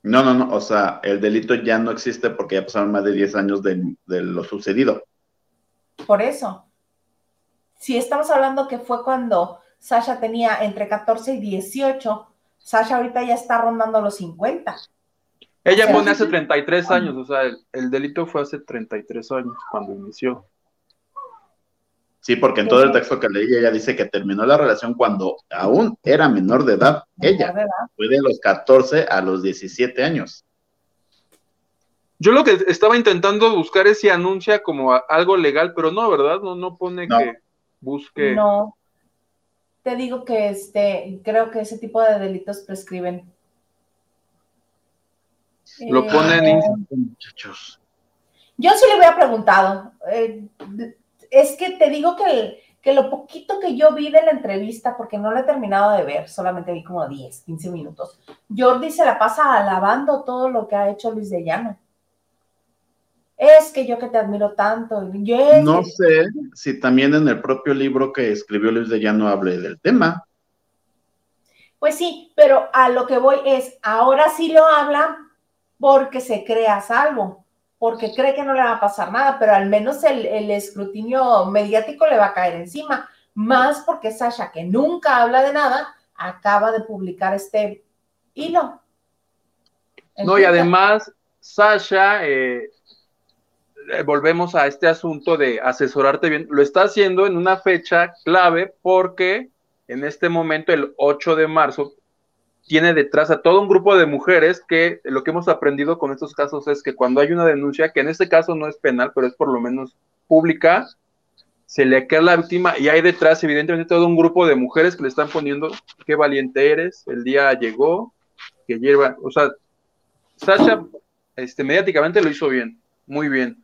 Speaker 3: No, no, no, o sea, el delito ya no existe porque ya pasaron más de 10 años de, lo sucedido.
Speaker 1: Por eso. Si estamos hablando que fue cuando Sasha tenía entre 14 y 18, Sasha ahorita ya está rondando los 50.
Speaker 2: Ella pone hace 33 años, o sea, el, delito fue hace 33 años cuando inició.
Speaker 3: Sí, porque en todo el texto que leí ella dice que terminó la relación cuando aún era menor de edad. Ella fue de los 14 a los 17 años.
Speaker 2: Yo lo que estaba intentando buscar es si anuncia como algo legal, pero no, ¿verdad? No, no pone que busque.
Speaker 1: No. Te digo que este, creo que ese tipo de delitos prescriben.
Speaker 2: Lo ponen, eh, muchachos.
Speaker 1: Yo sí le había preguntado. Eh, es que te digo que, que lo poquito que yo vi de la entrevista, porque no la he terminado de ver, solamente vi como 10, 15 minutos, Jordi se la pasa alabando todo lo que ha hecho Luis de Llano. Es que yo que te admiro tanto.
Speaker 3: no sé si también en el propio libro que escribió Luis de Llano hable del tema.
Speaker 1: Pues sí, pero a lo que voy es, ahora sí lo habla porque se crea salvo porque cree que no le va a pasar nada, pero al menos el, escrutinio mediático le va a caer encima, más porque Sasha, que nunca habla de nada, acaba de publicar este hilo.
Speaker 2: No, y además, Sasha, eh, eh, volvemos a este asunto de asesorarte bien, lo está haciendo en una fecha clave porque en este momento, el 8 de marzo, tiene detrás a todo un grupo de mujeres que lo que hemos aprendido con estos casos es que cuando hay una denuncia, que en este caso no es penal, pero es por lo menos pública, se le queda la víctima y hay detrás evidentemente todo un grupo de mujeres que le están poniendo qué valiente eres, el día llegó, que lleva, o sea, Sasha este, mediáticamente lo hizo bien, muy bien.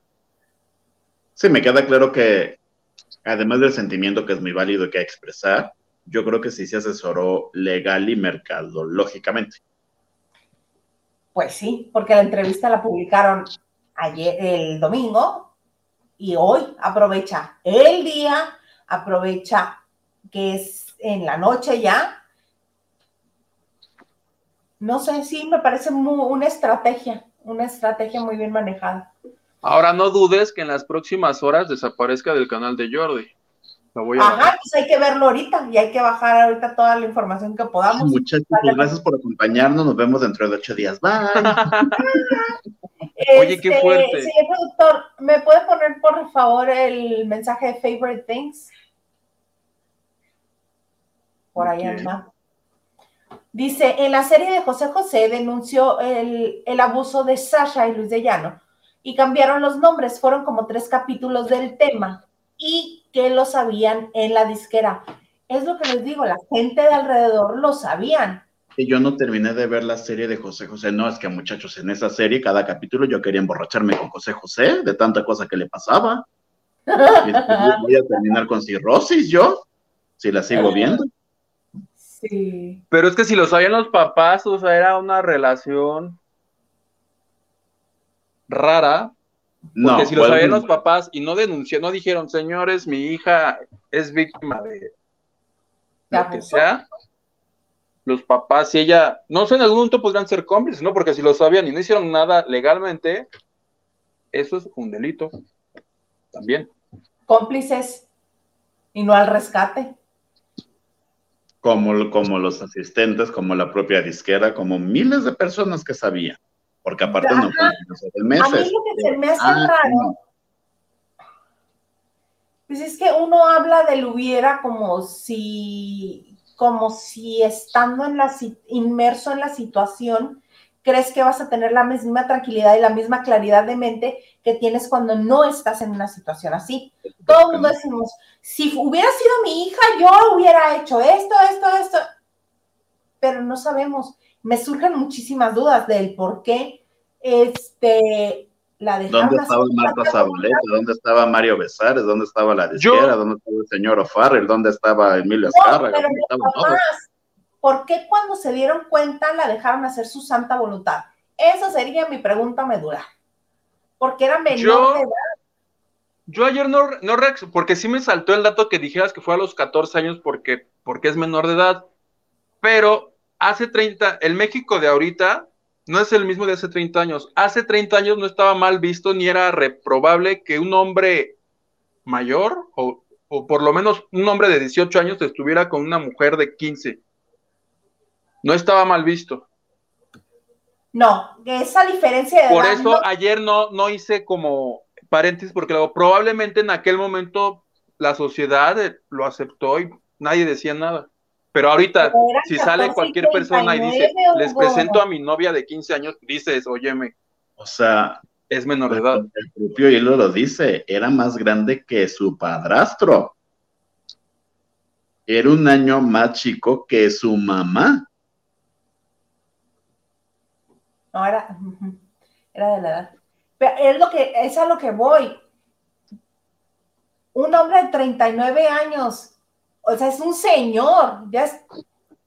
Speaker 3: Sí, me queda claro que además del sentimiento que es muy válido que expresar, yo creo que sí se asesoró legal y mercadológicamente.
Speaker 1: Pues sí, porque la entrevista la publicaron ayer, el domingo, y hoy aprovecha el día, aprovecha que es en la noche ya. No sé, sí, me parece una estrategia, una estrategia muy bien manejada.
Speaker 2: Ahora no dudes que en las próximas horas desaparezca del canal de Jordi.
Speaker 1: Ajá, pues hay que verlo ahorita y hay que bajar ahorita toda la información que podamos.
Speaker 3: Muchachos, pues gracias por acompañarnos. Nos vemos dentro de ocho días. Bye.
Speaker 2: Oye, qué este, fuerte.
Speaker 1: Señor productor, ¿me puede poner por favor el mensaje de Favorite Things? Por ahí anda. Dice, en la serie de José José denunció el, el abuso de Sasha y Luis de Llano y cambiaron los nombres. Fueron como tres capítulos del tema y que lo sabían en la disquera. Es lo que les digo, la gente de alrededor lo sabían.
Speaker 3: Y yo no terminé de ver la serie de José José. No, es que muchachos, en esa serie, cada capítulo yo quería emborracharme con José José de tanta cosa que le pasaba. Y voy a terminar con cirrosis yo, si la sigo viendo.
Speaker 1: Sí.
Speaker 2: Pero es que si lo sabían los papás, o sea, era una relación rara, porque si lo sabían los papás y no denunciaron, no dijeron, señores, mi hija es víctima de lo que sea, los papás y ella, no sé, en algún momento podrían ser cómplices, ¿no? Porque si lo sabían y no hicieron nada legalmente, eso es un delito también.
Speaker 1: Cómplices y no al rescate.
Speaker 3: Como, como los asistentes, como la propia disquera, como miles de personas que sabían porque aparte no
Speaker 1: fue meses. A mí lo que se me hace ah, raro, pues es que uno habla del hubiera como si, como si estando en la, inmerso en la situación, crees que vas a tener la misma tranquilidad y la misma claridad de mente que tienes cuando no estás en una situación así. Todo el mundo decimos, si hubiera sido mi hija, yo hubiera hecho esto, esto, esto, pero no sabemos me surgen muchísimas dudas del por qué este, la dejaron
Speaker 3: ¿Dónde estaba Marta Zabaleta? ¿Dónde estaba Mario Besares? ¿Dónde estaba la disquera? ¿Dónde estaba el señor O'Farrell? ¿Dónde estaba Emilio Azcárraga?
Speaker 1: ¿Por qué cuando se dieron cuenta la dejaron hacer su santa voluntad? Esa sería mi pregunta medular. Porque era menor de edad.
Speaker 2: Yo ayer no, no porque sí me saltó el dato que dijeras que fue a los 14 años porque, porque es menor de edad. Pero hace 30, el México de ahorita no es el mismo de hace 30 años. Hace 30 años no estaba mal visto ni era reprobable que un hombre mayor o, por lo menos un hombre de 18 años estuviera con una mujer de 15. No estaba mal visto.
Speaker 1: No, esa diferencia
Speaker 2: de Por eso ayer no, no hice como paréntesis, porque probablemente en aquel momento la sociedad lo aceptó y nadie decía nada. Pero ahorita, si sale cualquier persona y dice, les presento a mi novia de 15 años, dices, óyeme.
Speaker 3: O sea,
Speaker 2: es menor de edad.
Speaker 3: El propio hilo lo dice, era más grande que su padrastro. Era un año más chico que su mamá.
Speaker 1: No, era, era de la edad. Pero es lo que, es a lo que voy. Un hombre de 39 años o sea, es un señor, ya es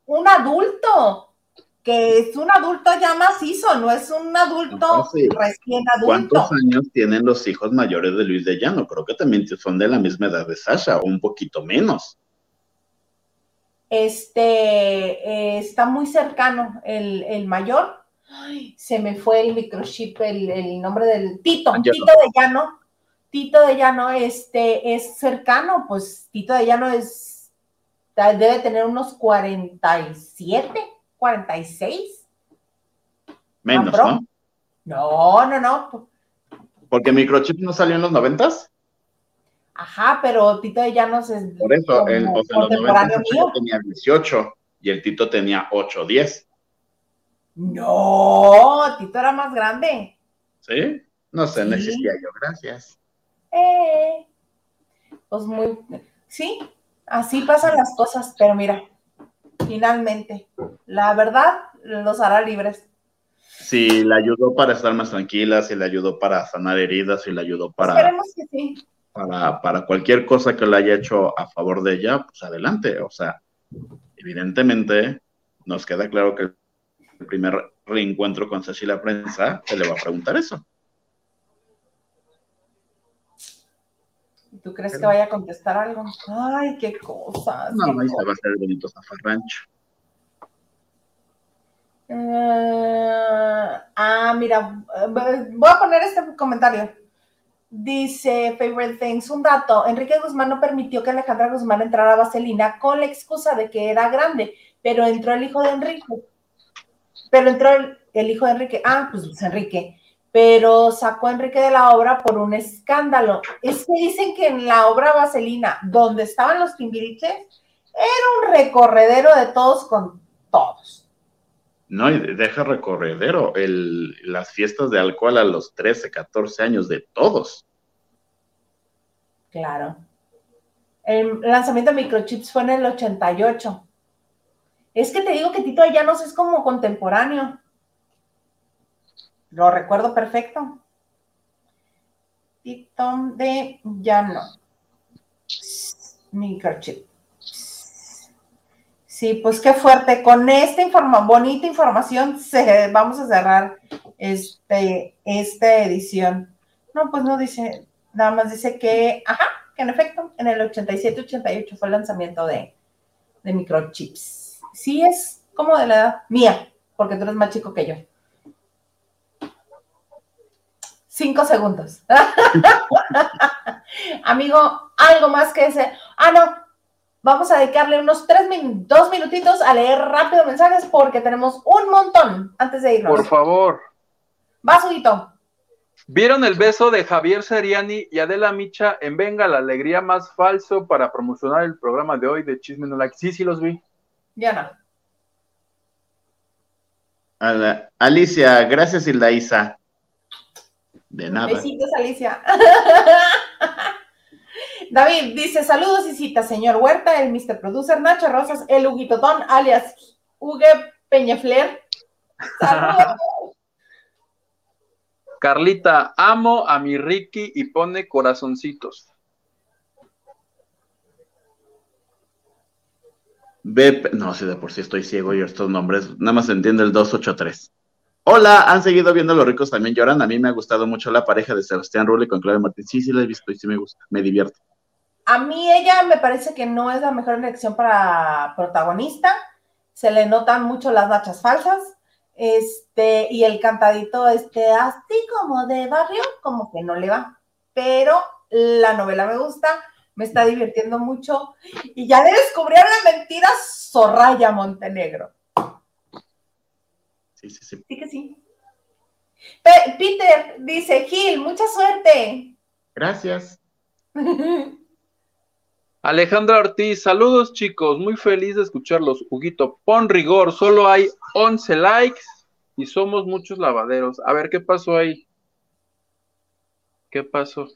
Speaker 1: un adulto, que es un adulto ya macizo, no es un adulto recién adulto.
Speaker 3: ¿Cuántos años tienen los hijos mayores de Luis de Llano? Creo que también son de la misma edad de Sasha, o un poquito menos.
Speaker 1: Este, eh, está muy cercano el, mayor. se me fue el microchip, el, nombre del Tito, Tito de Llano. Tito de Llano este, es cercano, pues Tito de Llano es debe tener unos 47, 46.
Speaker 3: Menos, ¿no?
Speaker 1: No, no, no.
Speaker 3: Porque Microchip no salió en los noventas.
Speaker 1: Ajá, pero Tito de Llanos es.
Speaker 3: Por eso, en, los noventas tenía 18 y el Tito tenía 8, 10.
Speaker 1: No, Tito era más grande.
Speaker 3: ¿Sí? No sé, no existía yo, gracias.
Speaker 1: Eh, pues muy. Sí, Así pasan las cosas, pero mira, finalmente, la verdad los hará libres.
Speaker 3: Si le ayudó para estar más tranquila, si le ayudó para sanar heridas, si le ayudó para...
Speaker 1: Esperemos que sí.
Speaker 3: Para, para cualquier cosa que le haya hecho a favor de ella, pues adelante. O sea, Evidentemente, nos queda claro que el primer reencuentro con la prensa se le va a preguntar eso.
Speaker 1: ¿Tú crees que vaya a contestar algo? Ay, qué cosas.
Speaker 3: No, ahí se va a hacer el bonito zafarrancho.
Speaker 1: Eh, ah, mira, eh, voy a poner este comentario. Dice Favorite Things, un dato, Enrique Guzmán no permitió que Alejandra Guzmán entrara a Vaselina con la excusa de que era grande, pero entró el hijo de Enrique. Pero entró el, el hijo de Enrique, ah, pues Luis Enrique, pero sacó a Enrique de la obra por un escándalo. Es que dicen que en la obra Vaselina, donde estaban los timbiriches, era un recorredero de todos con todos.
Speaker 3: No, y deja recorredero, el, las fiestas de alcohol a los 13, 14 años de todos.
Speaker 1: Claro. El lanzamiento de microchips fue en el 88. Es que te digo que Tito Llanos es como contemporáneo. Lo recuerdo perfecto. Tito de Llano. Microchip. Sí, pues qué fuerte. Con esta informa bonita información se, vamos a cerrar este, esta edición. No, pues no dice, nada más dice que, ajá, que en efecto, en el 87-88 fue el lanzamiento de, de microchips. Sí, es como de la edad mía, porque tú eres más chico que yo. Cinco segundos. Amigo, algo más que ese. Ah, no. Vamos a dedicarle unos tres min dos minutitos a leer rápido mensajes porque tenemos un montón antes de irnos.
Speaker 2: Por favor.
Speaker 1: Vas, Huguito.
Speaker 2: ¿Vieron el beso de Javier Seriani y Adela Micha en Venga la Alegría más falso para promocionar el programa de hoy de Chisme No Like? Sí, sí los vi.
Speaker 1: Ya no.
Speaker 3: A la- Alicia, gracias Hilda Isa. De nada.
Speaker 1: Besitos, Alicia. David dice: Saludos y citas, señor Huerta, el Mr. Producer, Nacho Rosas, el Huguitotón, alias Hugue Peñafler. Saludos.
Speaker 2: Carlita, amo a mi Ricky y pone corazoncitos.
Speaker 3: Ve, no sé, de por sí estoy ciego y estos nombres, nada más entiende el 283. Hola, ¿han seguido viendo Los ricos también lloran? A mí me ha gustado mucho la pareja de Sebastián Rulli con Claudia Martín. Sí, sí la he visto y sí me gusta, me divierte.
Speaker 1: A mí ella me parece que no es la mejor elección para protagonista. Se le notan mucho las nachas falsas. Este, y el cantadito, este, así como de barrio, como que no le va. Pero la novela me gusta, me está divirtiendo mucho. Y ya le descubrieron la mentira Soraya Montenegro.
Speaker 3: Sí, sí, sí.
Speaker 1: Sí que sí. Pe- Peter dice, Gil, mucha suerte.
Speaker 3: Gracias.
Speaker 2: Alejandra Ortiz, saludos chicos, muy feliz de escucharlos. Huguito, pon rigor, solo hay 11 likes y somos muchos lavaderos. A ver, ¿qué pasó ahí? ¿Qué pasó?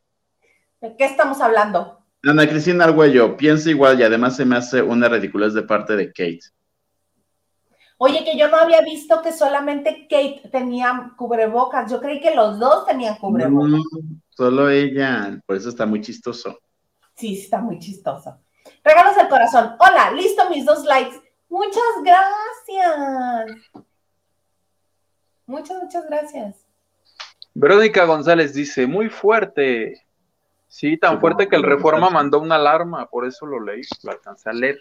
Speaker 1: ¿De qué estamos hablando?
Speaker 3: Ana Cristina Argüello, piensa igual y además se me hace una ridiculez de parte de Kate.
Speaker 1: Oye, que yo no había visto que solamente Kate tenía cubrebocas. Yo creí que los dos tenían cubrebocas.
Speaker 3: No, solo ella, por eso está muy chistoso.
Speaker 1: Sí, sí, está muy chistoso. Regalos del corazón. Hola, listo mis dos likes. Muchas gracias. Muchas, muchas gracias.
Speaker 2: Verónica González dice, muy fuerte. Sí, tan fuerte que el Reforma mandó una alarma, por eso lo leí, lo alcancé a leer.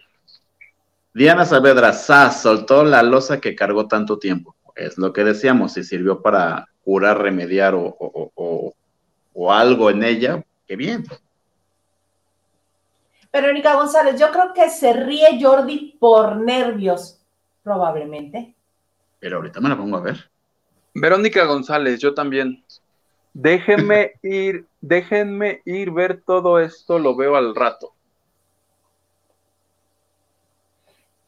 Speaker 3: Diana Saavedra, Sas, soltó la losa que cargó tanto tiempo. Es lo que decíamos, si sirvió para curar, remediar o, o- o- o- o algo en ella, qué bien.
Speaker 1: Verónica González, yo creo que se ríe Jordi por nervios, probablemente.
Speaker 3: Pero ahorita me la pongo a ver.
Speaker 2: Verónica González, yo también. Déjenme ir, déjenme ir ver todo esto, lo veo al rato.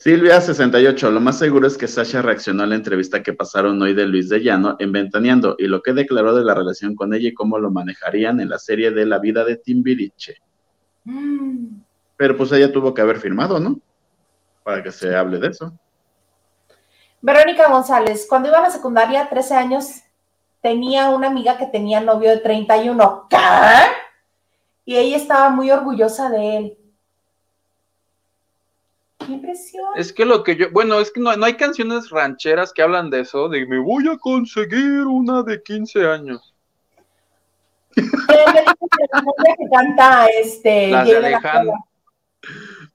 Speaker 3: Silvia 68, lo más seguro es que Sasha reaccionó a la entrevista que pasaron hoy de Luis de Llano en Ventaneando y lo que declaró de la relación con ella y cómo lo manejarían en la serie de la vida de Timbiriche.
Speaker 1: Mm.
Speaker 3: Pero pues ella tuvo que haber firmado, ¿no? Para que se hable de eso.
Speaker 1: Verónica González, cuando iba a la secundaria, 13 años, tenía una amiga que tenía novio de 31. ¿Qué? Y ella estaba muy orgullosa de él. Qué impresión.
Speaker 2: Es que lo que yo, bueno, es que no, no hay canciones rancheras que hablan de eso, de me voy a conseguir una de 15 años.
Speaker 1: ¿Qué me dices de la cumbia que canta este
Speaker 2: de Alejandro.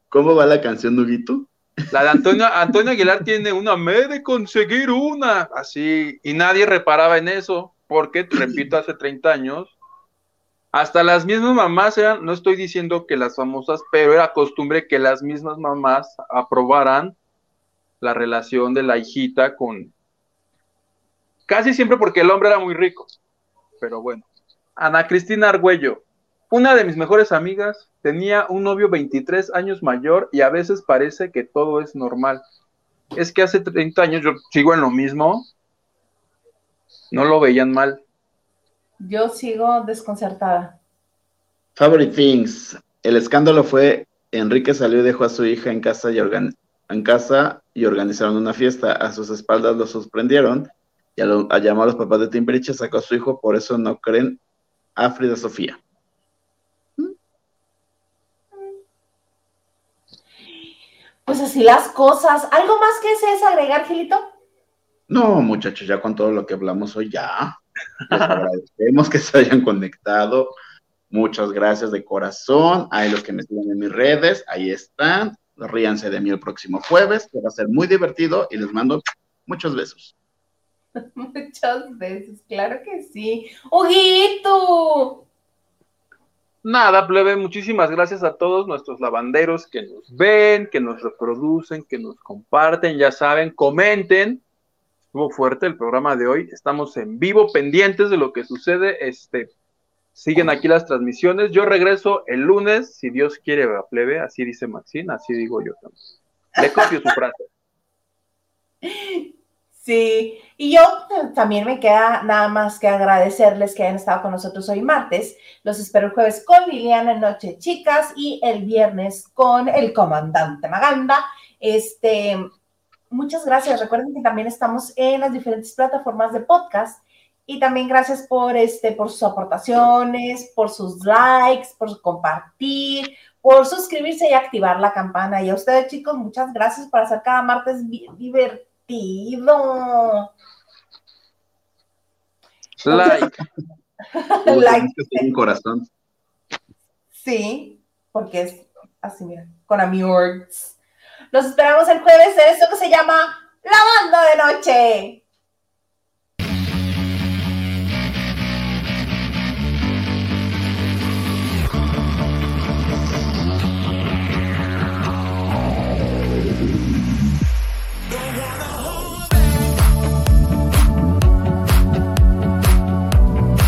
Speaker 3: ¿Cómo va la canción, Nuguito?
Speaker 2: La de Antonio, Antonio Aguilar tiene una, me he de conseguir una, así, y nadie reparaba en eso, porque, repito, hace 30 años, hasta las mismas mamás eran, no estoy diciendo que las famosas, pero era costumbre que las mismas mamás aprobaran la relación de la hijita con, casi siempre porque el hombre era muy rico, pero bueno. Ana Cristina Argüello, una de mis mejores amigas, tenía un novio 23 años mayor y a veces parece que todo es normal. Es que hace 30 años yo sigo en lo mismo, no lo veían mal.
Speaker 1: Yo sigo desconcertada.
Speaker 3: Favorite Things. El escándalo fue Enrique salió y dejó a su hija en casa y, organ- en casa y organizaron una fiesta. A sus espaldas lo sorprendieron y a, lo- a llamar a los papás de Timbiriche sacó a su hijo, por eso no creen a Frida Sofía.
Speaker 1: Pues así las cosas. ¿Algo más que desees agregar, Gilito?
Speaker 3: No, muchachos, ya con todo lo que hablamos hoy, ya. Les agradecemos que se hayan conectado. Muchas gracias de corazón. Hay los que me siguen en mis redes, ahí están. Ríanse de mí el próximo jueves, que va a ser muy divertido y les mando muchos besos.
Speaker 1: Muchas veces, claro que sí. ¡Huguito!
Speaker 2: Nada, plebe, muchísimas gracias a todos nuestros lavanderos que nos ven, que nos reproducen, que nos comparten, ya saben, comenten. Estuvo fuerte el programa de hoy. Estamos en vivo, pendientes de lo que sucede. Este, siguen aquí las transmisiones. Yo regreso el lunes, si Dios quiere, ¿verdad, plebe. Así dice Maxine, así digo yo también. Le copio su frase.
Speaker 1: Sí, y yo también me queda nada más que agradecerles que hayan estado con nosotros hoy martes. Los espero el jueves con Liliana Noche Chicas y el viernes con el comandante Maganda. Este, muchas gracias. Recuerden que también estamos en las diferentes plataformas de podcast y también gracias por este, por sus aportaciones, por sus likes, por compartir, por suscribirse y activar la campana. Y a ustedes, chicos, muchas gracias por hacer cada martes divertido.
Speaker 2: Like.
Speaker 1: Like,
Speaker 3: Un corazón.
Speaker 1: sí, porque es así, mira, con amigos. Los esperamos el jueves en esto que se llama La Banda de Noche.